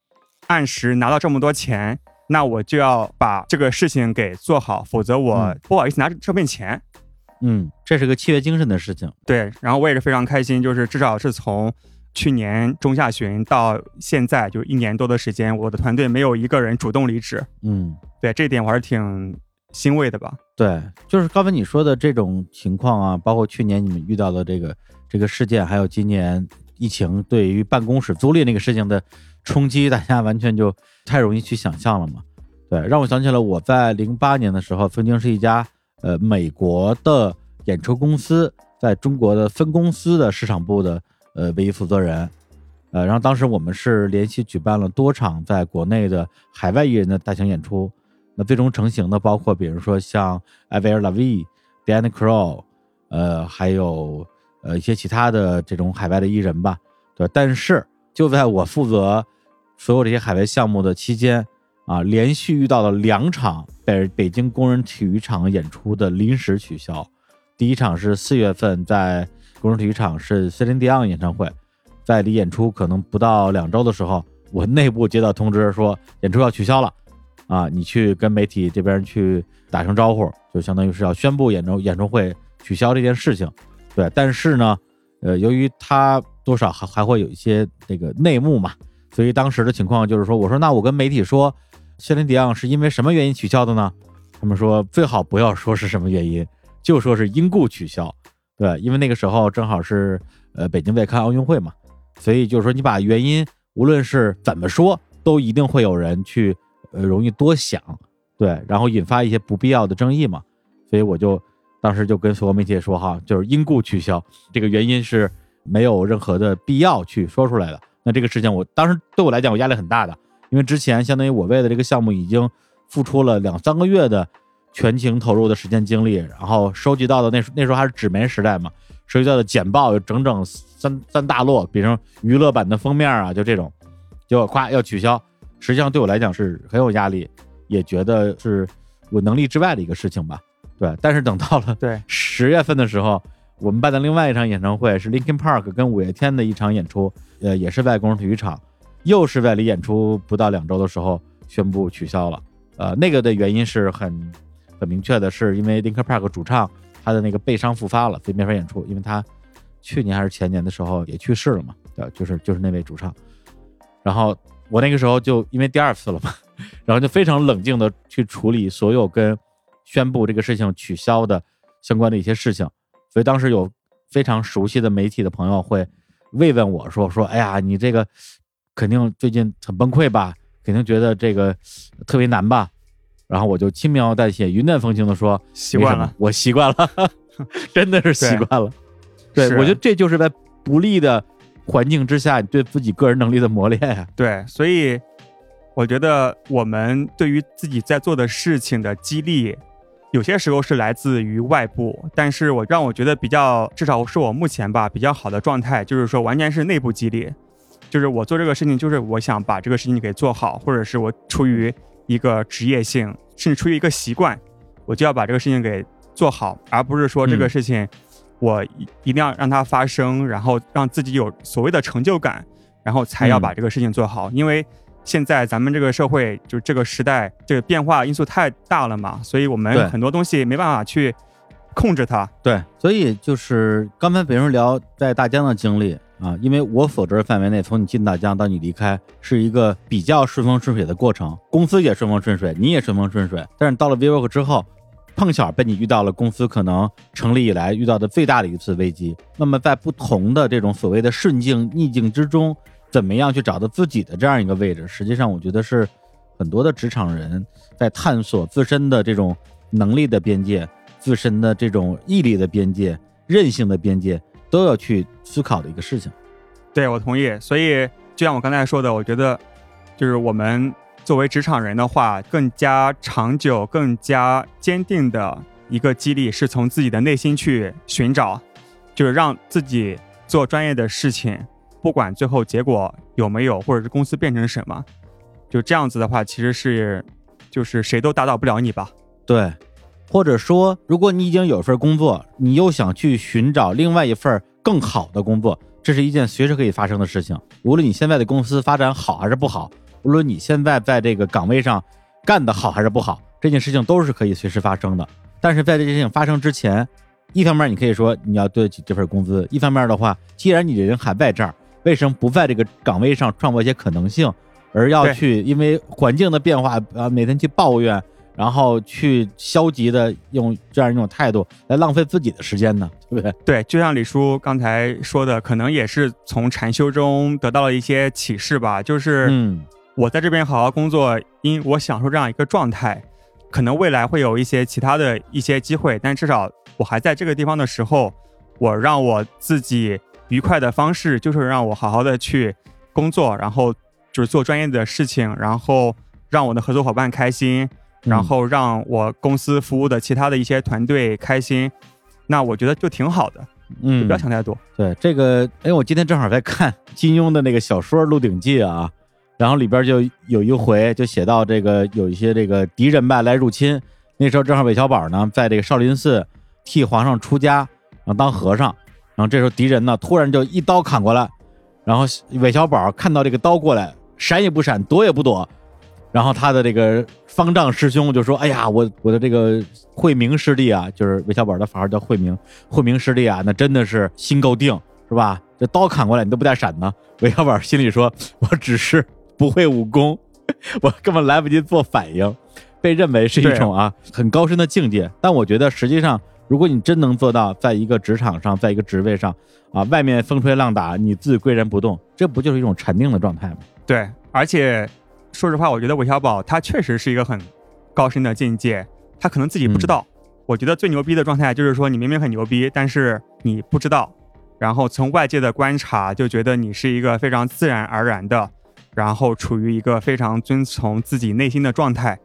按时拿到这么多钱，那我就要把这个事情给做好，否则我嗯。不好意思拿这份钱。嗯，这是个契约精神的事情。对，然后我也是非常开心，就是至少是从去年中下旬到现在，就一年多的时间，我的团队没有一个人主动离职。嗯。对这一点我还是挺欣慰的吧。对，就是刚才你说的这种情况啊，包括去年你们遇到的这个这个事件，还有今年疫情对于办公室租赁那个事情的冲击，大家完全就太容易去想象了嘛。对，让我想起了我在零八年的时候，曾经是一家呃美国的演出公司在中国的分公司的市场部的呃唯一负责人。呃，然后当时我们是连续举办了多场在国内的海外艺人的大型演出，那最终成型的包括比如说像艾薇儿·拉维、Diana Crow，呃，还有呃一些其他的这种海外的艺人吧，对。但是就在我负责所有这些海外项目的期间啊，连续遇到了两场北北京工人体育场演出的临时取消。第一场是四月份在工人体育场是 Celine Dion 演唱会，在离演出可能不到两周的时候，我内部接到通知说演出要取消了。啊，你去跟媒体这边去打声招呼，就相当于是要宣布演唱演唱会取消这件事情。对，但是呢，呃，由于他多少还还会有一些那个内幕嘛，所以当时的情况就是说，我说那我跟媒体说，谢林迪昂是因为什么原因取消的呢？他们说最好不要说是什么原因，就说是因故取消。对，因为那个时候正好是呃北京在开奥运会嘛，所以就是说你把原因无论是怎么说，都一定会有人去。呃，容易多想，对，然后引发一些不必要的争议嘛，所以我就当时就跟所有媒体说哈，就是因故取消，这个原因是没有任何的必要去说出来的。那这个事情，我当时对我来讲，我压力很大的，因为之前相当于我为了这个项目已经付出了两三个月的全情投入的时间精力，然后收集到的那那时候还是纸媒时代嘛，收集到的简报有整整三三大摞，比如娱乐版的封面啊，就这种，结果咵要取消。实际上对我来讲是很有压力，也觉得是我能力之外的一个事情吧。对，但是等到了对十月份的时候，我们办的另外一场演唱会是 Linkin Park 跟五月天的一场演出，呃，也是在工人体育场，又是在离演出不到两周的时候宣布取消了。呃，那个的原因是很明确的，是因为 Link Park 主唱他的那个背伤复发了，所以没法演出，因为他去年还是前年的时候也去世了嘛。对，就是就是那位主唱，然后。我那个时候就因为第二次了嘛，然后就非常冷静的去处理所有跟宣布这个事情取消的相关的一些事情，所以当时有非常熟悉的媒体的朋友会慰问我说说，哎呀，你这个肯定最近很崩溃吧，肯定觉得这个特别难吧，然后我就轻描淡写、云淡风轻的说，习惯了，我习惯了，真的是习惯了，对我觉得这就是在不利的。环境之下，你对自己个人能力的磨练呀、啊。对，所以我觉得我们对于自己在做的事情的激励，有些时候是来自于外部，但是我让我觉得比较，至少是我目前吧比较好的状态，就是说完全是内部激励，就是我做这个事情，就是我想把这个事情给做好，或者是我出于一个职业性，甚至出于一个习惯，我就要把这个事情给做好，而不是说这个事情。嗯我一一定要让它发生，然后让自己有所谓的成就感，然后才要把这个事情做好。嗯、因为现在咱们这个社会，就这个时代，这个变化因素太大了嘛，所以我们很多东西没办法去控制它。对，所以就是刚才别人聊在大疆的经历啊，因为我所知的范围内，从你进大疆到你离开，是一个比较顺风顺水的过程，公司也顺风顺水，你也顺风顺水。但是到了 WeWork 之后。碰巧被你遇到了公司可能成立以来遇到的最大的一次危机。那么在不同的这种所谓的顺境逆境之中，怎么样去找到自己的这样一个位置，实际上我觉得是很多的职场人在探索自身的这种能力的边界、自身的这种毅力的边界、韧性的边界，都要去思考的一个事情。对，我同意。所以就像我刚才说的，我觉得就是我们作为职场人的话，更加长久、更加坚定的一个激励，是从自己的内心去寻找，就是让自己做专业的事情。不管最后结果有没有，或者是公司变成什么，就这样子的话，其实是就是谁都打倒不了你吧？对，或者说，如果你已经有份工作，你又想去寻找另外一份更好的工作，这是一件随时可以发生的事情。无论你现在的公司发展好还是不好，无论你现在在这个岗位上干得好还是不好，这件事情都是可以随时发生的。但是在这件事情发生之前，一方面你可以说你要对得起这份工资，一方面的话，既然你人还在这儿。为什么不在这个岗位上创造一些可能性，而要去因为环境的变化啊，每天去抱怨，然后去消极的用这样一种态度来浪费自己的时间呢？对不对？对，就像李叔刚才说的，可能也是从禅修中得到了一些启示吧。就是我在这边好好工作，因我享受这样一个状态，可能未来会有一些其他的一些机会，但至少我还在这个地方的时候，我让我自己。愉快的方式就是让我好好的去工作，然后就是做专业的事情，然后让我的合作伙伴开心，然后让我公司服务的其他的一些团队开心，那我觉得就挺好的，嗯，不要想太多。对这个，哎，我今天正好在看 金庸的那个小说《鹿鼎记》啊，然后里边就有一回就写到这个有一些这个敌人吧来入侵，那时候正好韦小宝呢在这个少林寺替皇上出家，然后当和尚。然后这时候敌人呢，突然就一刀砍过来，然后韦小宝看到这个刀过来，闪也不闪，躲也不躲，然后他的这个方丈师兄就说：“哎呀，我我的这个慧明师弟啊，就是韦小宝的法号叫慧明，慧明师弟啊，那真的是心够定，是吧？这刀砍过来你都不带闪的。”韦小宝心里说：“我只是不会武功，我根本来不及做反应，被认为是一种啊很高深的境界。但我觉得实际上。”如果你真能做到，在一个职场上，在一个职位上，啊，外面风吹浪打，你自岿然不动，这不就是一种禅定的状态吗？对，而且说实话，我觉得韦小宝他确实是一个很高深的境界，他可能自己不知道。我觉得最牛逼的状态就是说，你明明很牛逼，但是你不知道，然后从外界的观察就觉得你是一个非常自然而然的，然后处于一个非常遵从自己内心的状态。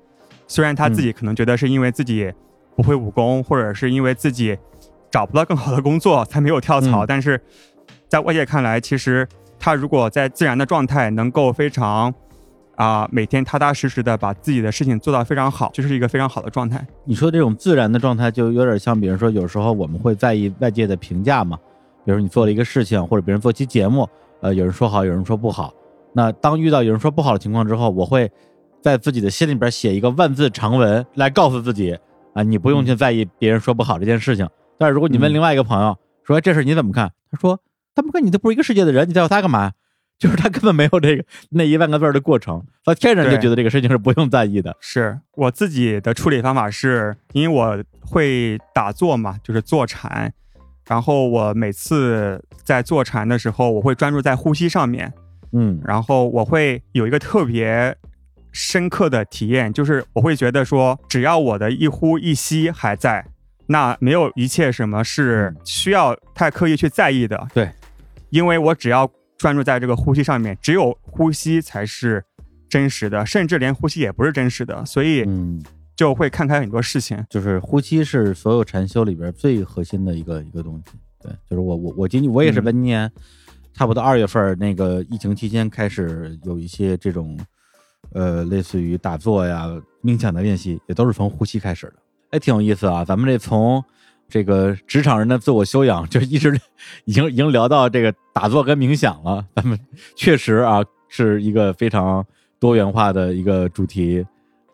虽然他自己可能觉得是因为自己。不会武功，或者是因为自己找不到更好的工作才没有跳槽，但是在外界看来，其实他如果在自然的状态，能够非常啊每天踏踏实实的把自己的事情做到非常好，就是一个非常好的状态。你说这种自然的状态，就有点像，比如说有时候我们会在意外界的评价嘛，比如你做了一个事情，或者别人做期节目，呃，有人说好，有人说不好，那当遇到有人说不好的情况之后，我会在自己的心里边写一个万字长文来告诉自己。啊，你不用去在意别人说不好这件事情。但是如果你问另外一个朋友说这事你怎么看，他说他们跟你都不是一个世界的人，你在乎他干嘛？就是他根本没有这个那一万个字的过程，他天然就觉得这个事情是不用在意的。是我自己的处理方法是，因为我会打坐嘛，就是坐禅，然后我每次在坐禅的时候，我会专注在呼吸上面，嗯，然后我会有一个特别。深刻的体验就是，我会觉得说，只要我的一呼一吸还在，那没有一切什么是需要太刻意去在意的。对，因为我只要专注在这个呼吸上面，只有呼吸才是真实的，甚至连呼吸也不是真实的，所以就会看开很多事情。就是呼吸是所有禅修里边最核心的一个一个东西。对，就是我我我今年我也是今年差不多二月份那个疫情期间开始有一些这种。呃，类似于打坐呀、冥想的练习，也都是从呼吸开始的，哎，挺有意思啊。咱们这从这个职场人的自我修养，就一直 已经已经聊到这个打坐跟冥想了。咱们确实啊，是一个非常多元化的一个主题。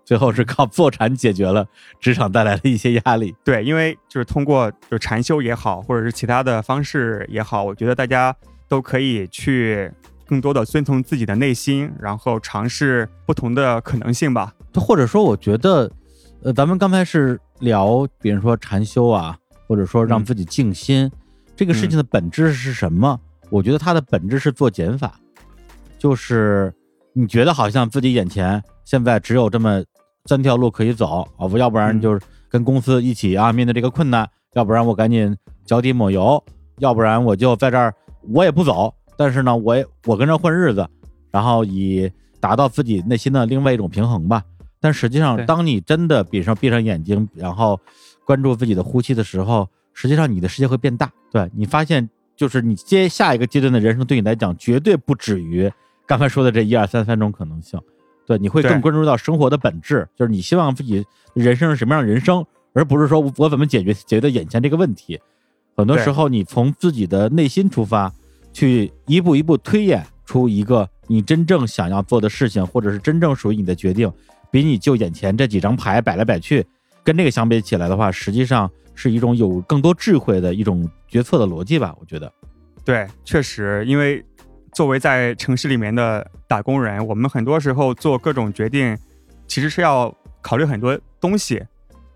最后是靠坐禅解决了职场带来的一些压力。对，因为就是通过就禅修也好，或者是其他的方式也好，我觉得大家都可以去。更多的遵从自己的内心，然后尝试不同的可能性吧。或者说，我觉得，呃，咱们刚才是聊，比如说禅修啊，或者说让自己静心，这个事情的本质是什么？我觉得它的本质是做减法，就是你觉得好像自己眼前现在只有这么三条路可以走啊，要不然就是跟公司一起啊面对这个困难，要不然我赶紧脚底抹油，要不然我就在这儿我也不走，但是呢，我也我跟着混日子，然后以达到自己内心的另外一种平衡吧。但实际上，当你真的闭上闭上眼睛，然后关注自己的呼吸的时候，实际上你的世界会变大。对你发现，就是你接下一个阶段的人生，对你来讲绝对不止于刚才说的这一二三三种可能性。对，你会更关注到生活的本质，就是你希望自己人生是什么样的人生，而不是说我怎么解决解决眼前这个问题。很多时候，你从自己的内心出发，去一步一步推演出一个你真正想要做的事情，或者是真正属于你的决定。比你就眼前这几张牌摆来摆去，跟这个相比起来的话，实际上是一种有更多智慧的一种决策的逻辑吧？我觉得，对，确实，因为作为在城市里面的打工人，我们很多时候做各种决定，其实是要考虑很多东西，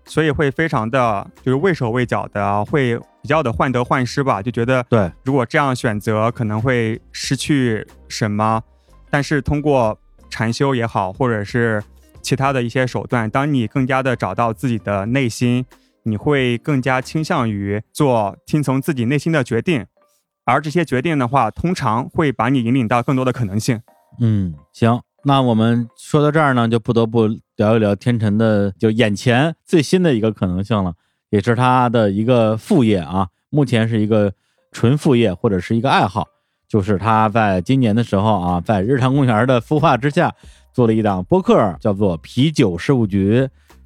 所以会非常的就是畏手畏脚的，会比较的患得患失吧？就觉得，对，如果这样选择可能会失去什么，但是通过禅修也好，或者是其他的一些手段，当你更加的找到自己的内心，你会更加倾向于做听从自己内心的决定，而这些决定的话，通常会把你引领到更多的可能性。嗯，行，那我们说到这儿呢，就不得不聊一聊天辰的就眼前最新的一个可能性了，也是他的一个副业啊，目前是一个纯副业或者是一个爱好，就是他在今年的时候啊，在日常公园的孵化之下。做了一档播客，叫做《啤酒事务局》，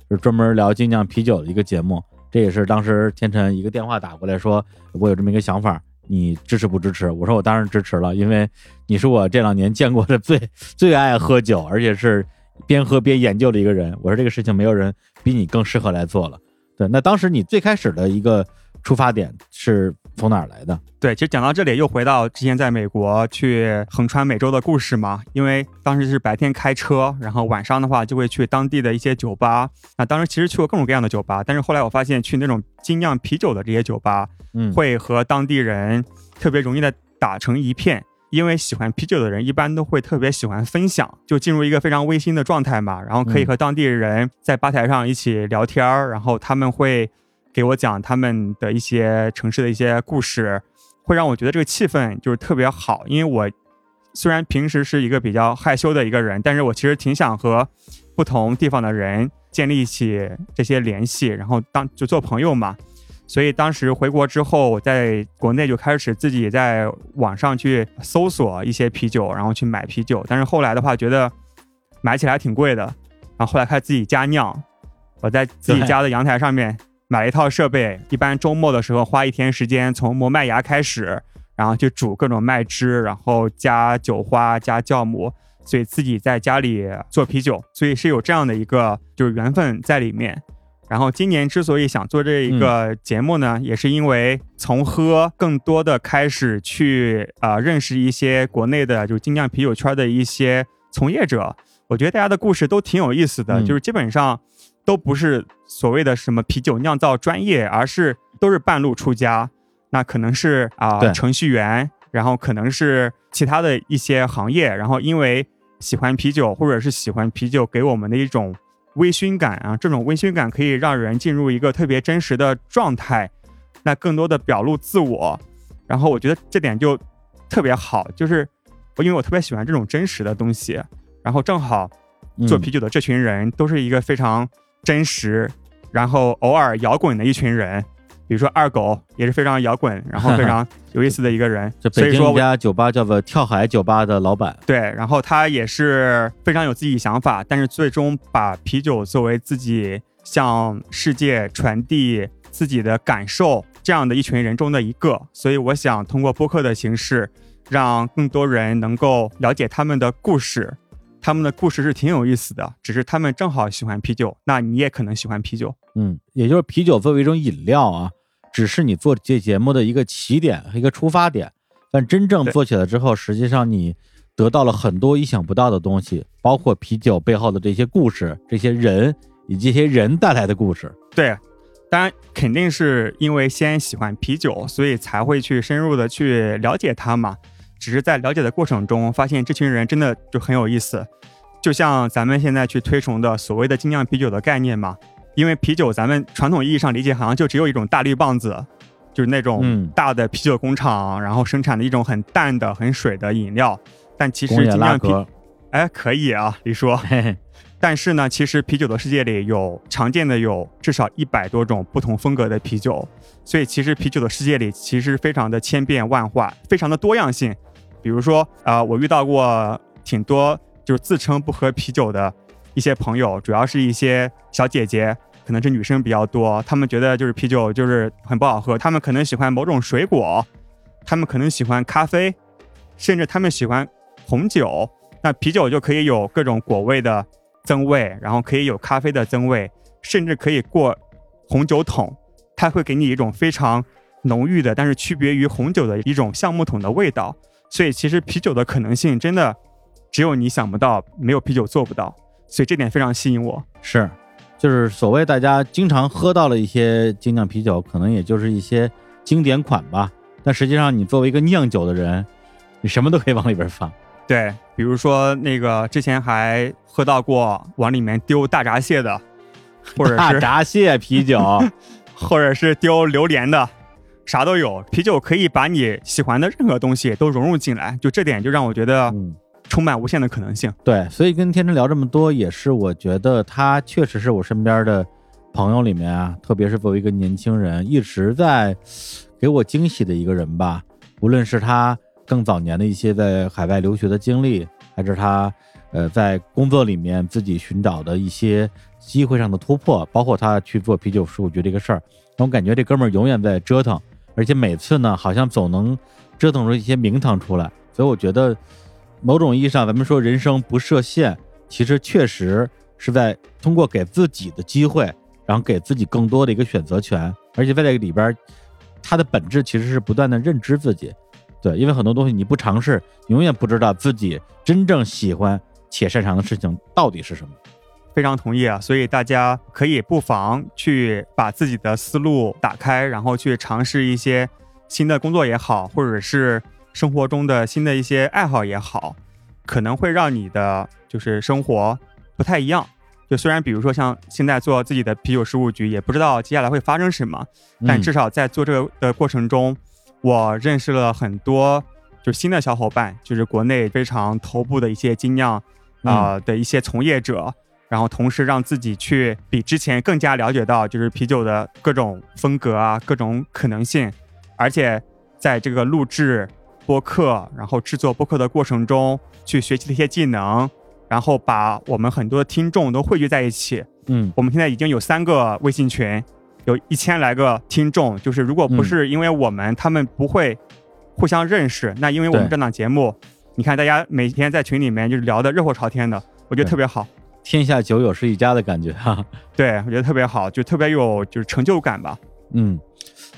是专门聊精酿啤酒的一个节目。这也是当时天辰一个电话打过来说，我有这么一个想法，你支持不支持？我说我当然支持了，因为你是我这两年见过的最最爱喝酒，而且是边喝边研究的一个人。我说这个事情没有人比你更适合来做了。对，那当时你最开始的一个出发点是。从哪儿来的？对，其实讲到这里又回到之前在美国去横穿美洲的故事嘛。因为当时是白天开车，然后晚上的话就会去当地的一些酒吧。那当时其实去过各种各样的酒吧，但是后来我发现去那种精酿啤酒的这些酒吧，嗯，会和当地人特别容易的打成一片。因为喜欢啤酒的人一般都会特别喜欢分享，就进入一个非常温馨的状态嘛。然后可以和当地人在吧台上一起聊天儿，然后他们会。给我讲他们的一些城市的一些故事，会让我觉得这个气氛就是特别好。因为我虽然平时是一个比较害羞的一个人，但是我其实挺想和不同地方的人建立起这些联系，然后当就做朋友嘛。所以当时回国之后，我在国内就开始自己在网上去搜索一些啤酒，然后去买啤酒。但是后来的话，觉得买起来挺贵的，然后后来开始自己家酿。我在自己家的阳台上面。买了一套设备，一般周末的时候花一天时间，从磨麦芽开始，然后去煮各种麦汁，然后加酒花、加酵母，所以自己在家里做啤酒，所以是有这样的一个就是缘分在里面。然后今年之所以想做这一个节目呢，也是因为从喝更多的开始去啊认识一些国内的就精酿啤酒圈的一些从业者，我觉得大家的故事都挺有意思的，就是基本上。都不是所谓的什么啤酒酿造专业，而是都是半路出家。那可能是啊程序员，然后可能是其他的一些行业。然后因为喜欢啤酒，或者是喜欢啤酒给我们的一种微醺感啊，这种微醺感可以让人进入一个特别真实的状态，那更多的表露自我。然后我觉得这点就特别好，就是我因为我特别喜欢这种真实的东西，然后正好做啤酒的这群人都是一个非常。真实，然后偶尔摇滚的一群人，比如说二狗也是非常摇滚，然后非常有意思的一个人。这北京一家酒吧叫做跳海酒吧的老板，对，然后他也是非常有自己想法，但是最终把啤酒作为自己向世界传递自己的感受这样的一群人中的一个。所以我想通过播客的形式，让更多人能够了解他们的故事。他们的故事是挺有意思的，只是他们正好喜欢啤酒，那你也可能喜欢啤酒。嗯，也就是啤酒作为一种饮料啊，只是你做这节目的一个起点和一个出发点。但真正做起来之后，实际上你得到了很多意想不到的东西，包括啤酒背后的这些故事、这些人以及这些人带来的故事。对，当然肯定是因为先喜欢啤酒，所以才会去深入的去了解它嘛。只是在了解的过程中发现这群人真的就很有意思，就像咱们现在去推崇的所谓的精酿啤酒的概念嘛。因为啤酒，咱们传统意义上理解好像就只有一种大绿棒子，就是那种大的啤酒工厂，然后生产的一种很淡的、很水的饮料。但其实精酿啤，哎，可以啊，李叔。但是呢，其实啤酒的世界里有常见的有至少一百多种不同风格的啤酒，所以其实啤酒的世界里其实非常的千变万化，非常的多样性。比如说，呃，我遇到过挺多就是自称不喝啤酒的一些朋友，主要是一些小姐姐，可能是女生比较多，她们觉得就是啤酒就是很不好喝，她们可能喜欢某种水果，她们可能喜欢咖啡，甚至她们喜欢红酒。那啤酒就可以有各种果味的。增味，然后可以有咖啡的增味，甚至可以过红酒桶，它会给你一种非常浓郁的，但是区别于红酒的一种橡木桶的味道。所以其实啤酒的可能性真的只有你想不到，没有啤酒做不到。所以这点非常吸引我。是，就是所谓大家经常喝到了一些精酿啤酒，可能也就是一些经典款吧。但实际上，你作为一个酿酒的人，你什么都可以往里边放。对，比如说那个之前还喝到过往里面丢大闸蟹的，或者是大闸蟹啤酒，或者是丢榴莲的，啥都有。啤酒可以把你喜欢的任何东西都融入进来，就这点就让我觉得充满无限的可能性。对，所以跟天成聊这么多，也是我觉得他确实是我身边的朋友里面啊，特别是作为一个年轻人，一直在给我惊喜的一个人吧。无论是他。更早年的一些在海外留学的经历，还是他，呃，在工作里面自己寻找的一些机会上的突破，包括他去做啤酒事务局这个事儿，让我感觉这哥们儿永远在折腾，而且每次呢，好像总能折腾出一些名堂出来。所以我觉得，某种意义上，咱们说人生不设限，其实确实是在通过给自己的机会，然后给自己更多的一个选择权，而且在这个里边，它的本质其实是不断的认知自己。对，因为很多东西你不尝试，永远不知道自己真正喜欢且擅长的事情到底是什么。非常同意啊，所以大家可以不妨去把自己的思路打开，然后去尝试一些新的工作也好，或者是生活中的新的一些爱好也好，可能会让你的就是生活不太一样。就虽然比如说像现在做自己的啤酒事务局，也不知道接下来会发生什么，但至少在做这个的过程中。我认识了很多就新的小伙伴，就是国内非常头部的一些精酿啊的一些从业者，然后同时让自己去比之前更加了解到就是啤酒的各种风格啊，各种可能性，而且在这个录制播客，然后制作播客的过程中，去学习了一些技能，然后把我们很多的听众都汇聚在一起。嗯，我们现在已经有三个微信群。有一千来个听众，就是如果不是因为我们，他们不会互相认识。那因为我们这档节目，你看大家每天在群里面就是聊的热火朝天的，我觉得特别好。天下酒友是一家的感觉哈。对，我觉得特别好，就特别有就是成就感吧。嗯，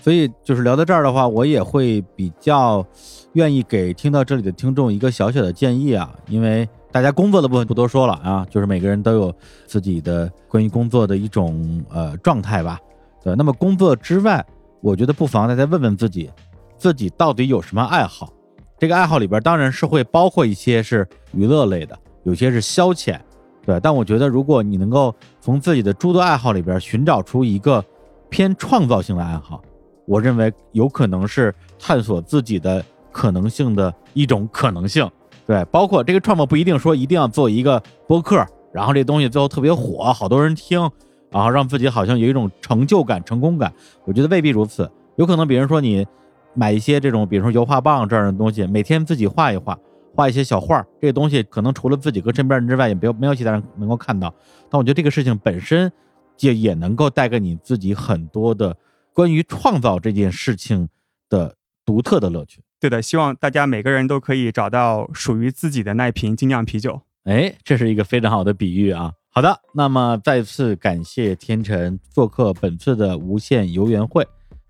所以就是聊到这儿的话，我也会比较愿意给听到这里的听众一个小小的建议啊，因为大家工作的部分不多说了啊，就是每个人都有自己的关于工作的一种呃状态吧。对，那么工作之外，我觉得不妨大家问问自己，自己到底有什么爱好？这个爱好里边当然是会包括一些是娱乐类的，有些是消遣，对。但我觉得，如果你能够从自己的诸多爱好里边寻找出一个偏创造性的爱好，我认为有可能是探索自己的可能性的一种可能性。对，包括这个创造不一定说一定要做一个播客，然后这东西最后特别火，好多人听。然后让自己好像有一种成就感、成功感，我觉得未必如此。有可能，比如说你买一些这种，比如说油画棒这样的东西，每天自己画一画，画一些小画，这个东西可能除了自己和身边人之外，也没有没有其他人能够看到。但我觉得这个事情本身也也能够带给你自己很多的关于创造这件事情的独特的乐趣。对的，希望大家每个人都可以找到属于自己的那瓶精酿啤酒。哎，这是一个非常好的比喻啊。好的，那么再次感谢天辰做客本次的无限游园会，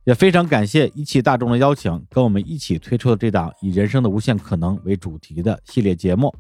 也非常感谢一汽大众的邀请，跟我们一起推出了这档以人生的无限可能为主题的系列节目。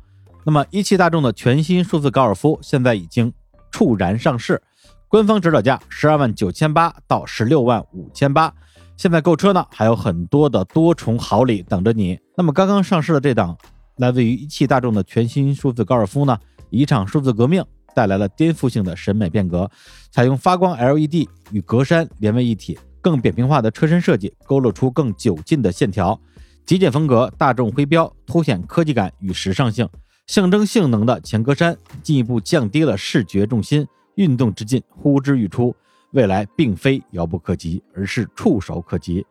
那么一汽大众的全新数字高尔夫现在已经猝然上市，官方指导价十二万九千八到十六万五千八，现在购车呢，还有很多的多重好礼等着你。那么刚刚上市的这档来自于一汽大众的全新数字高尔夫呢，一场数字革命带来了颠覆性的审美变革，采用发光 LED 与格栅连为一体，更扁平化的车身设计勾勒出更久劲的线条，极简风格大众徽标凸显科技感与时尚性，象征性能的前格栅进一步降低了视觉重心，运动之劲呼之欲出。未来并非遥不可及，而是触手可及。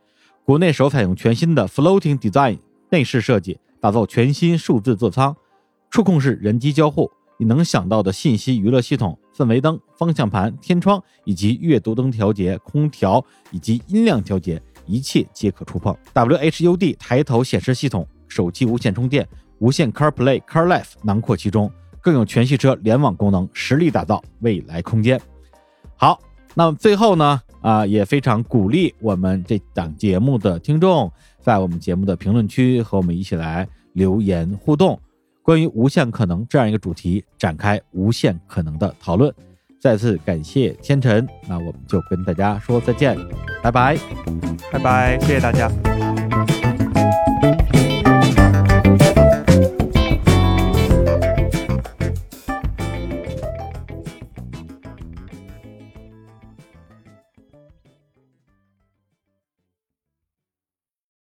国内首采用全新的 Floating Design 内饰设计，打造全新数字座舱，触控式人机交互，你能想到的信息娱乐系统、氛围灯、方向盘、天窗以及阅读灯调节、空调以及音量调节，一切皆可触碰。WHUD 抬头显示系统、手机无线充电、无线 CarPlay、CarLife 囊括其中，更有全系车联网功能，实力打造未来空间。好。那么最后呢，啊，也非常鼓励我们这档节目的听众，在我们节目的评论区和我们一起来留言互动，关于无限可能这样一个主题展开无限可能的讨论。再次感谢千辰，那我们就跟大家说再见，拜拜，拜拜，谢谢大家。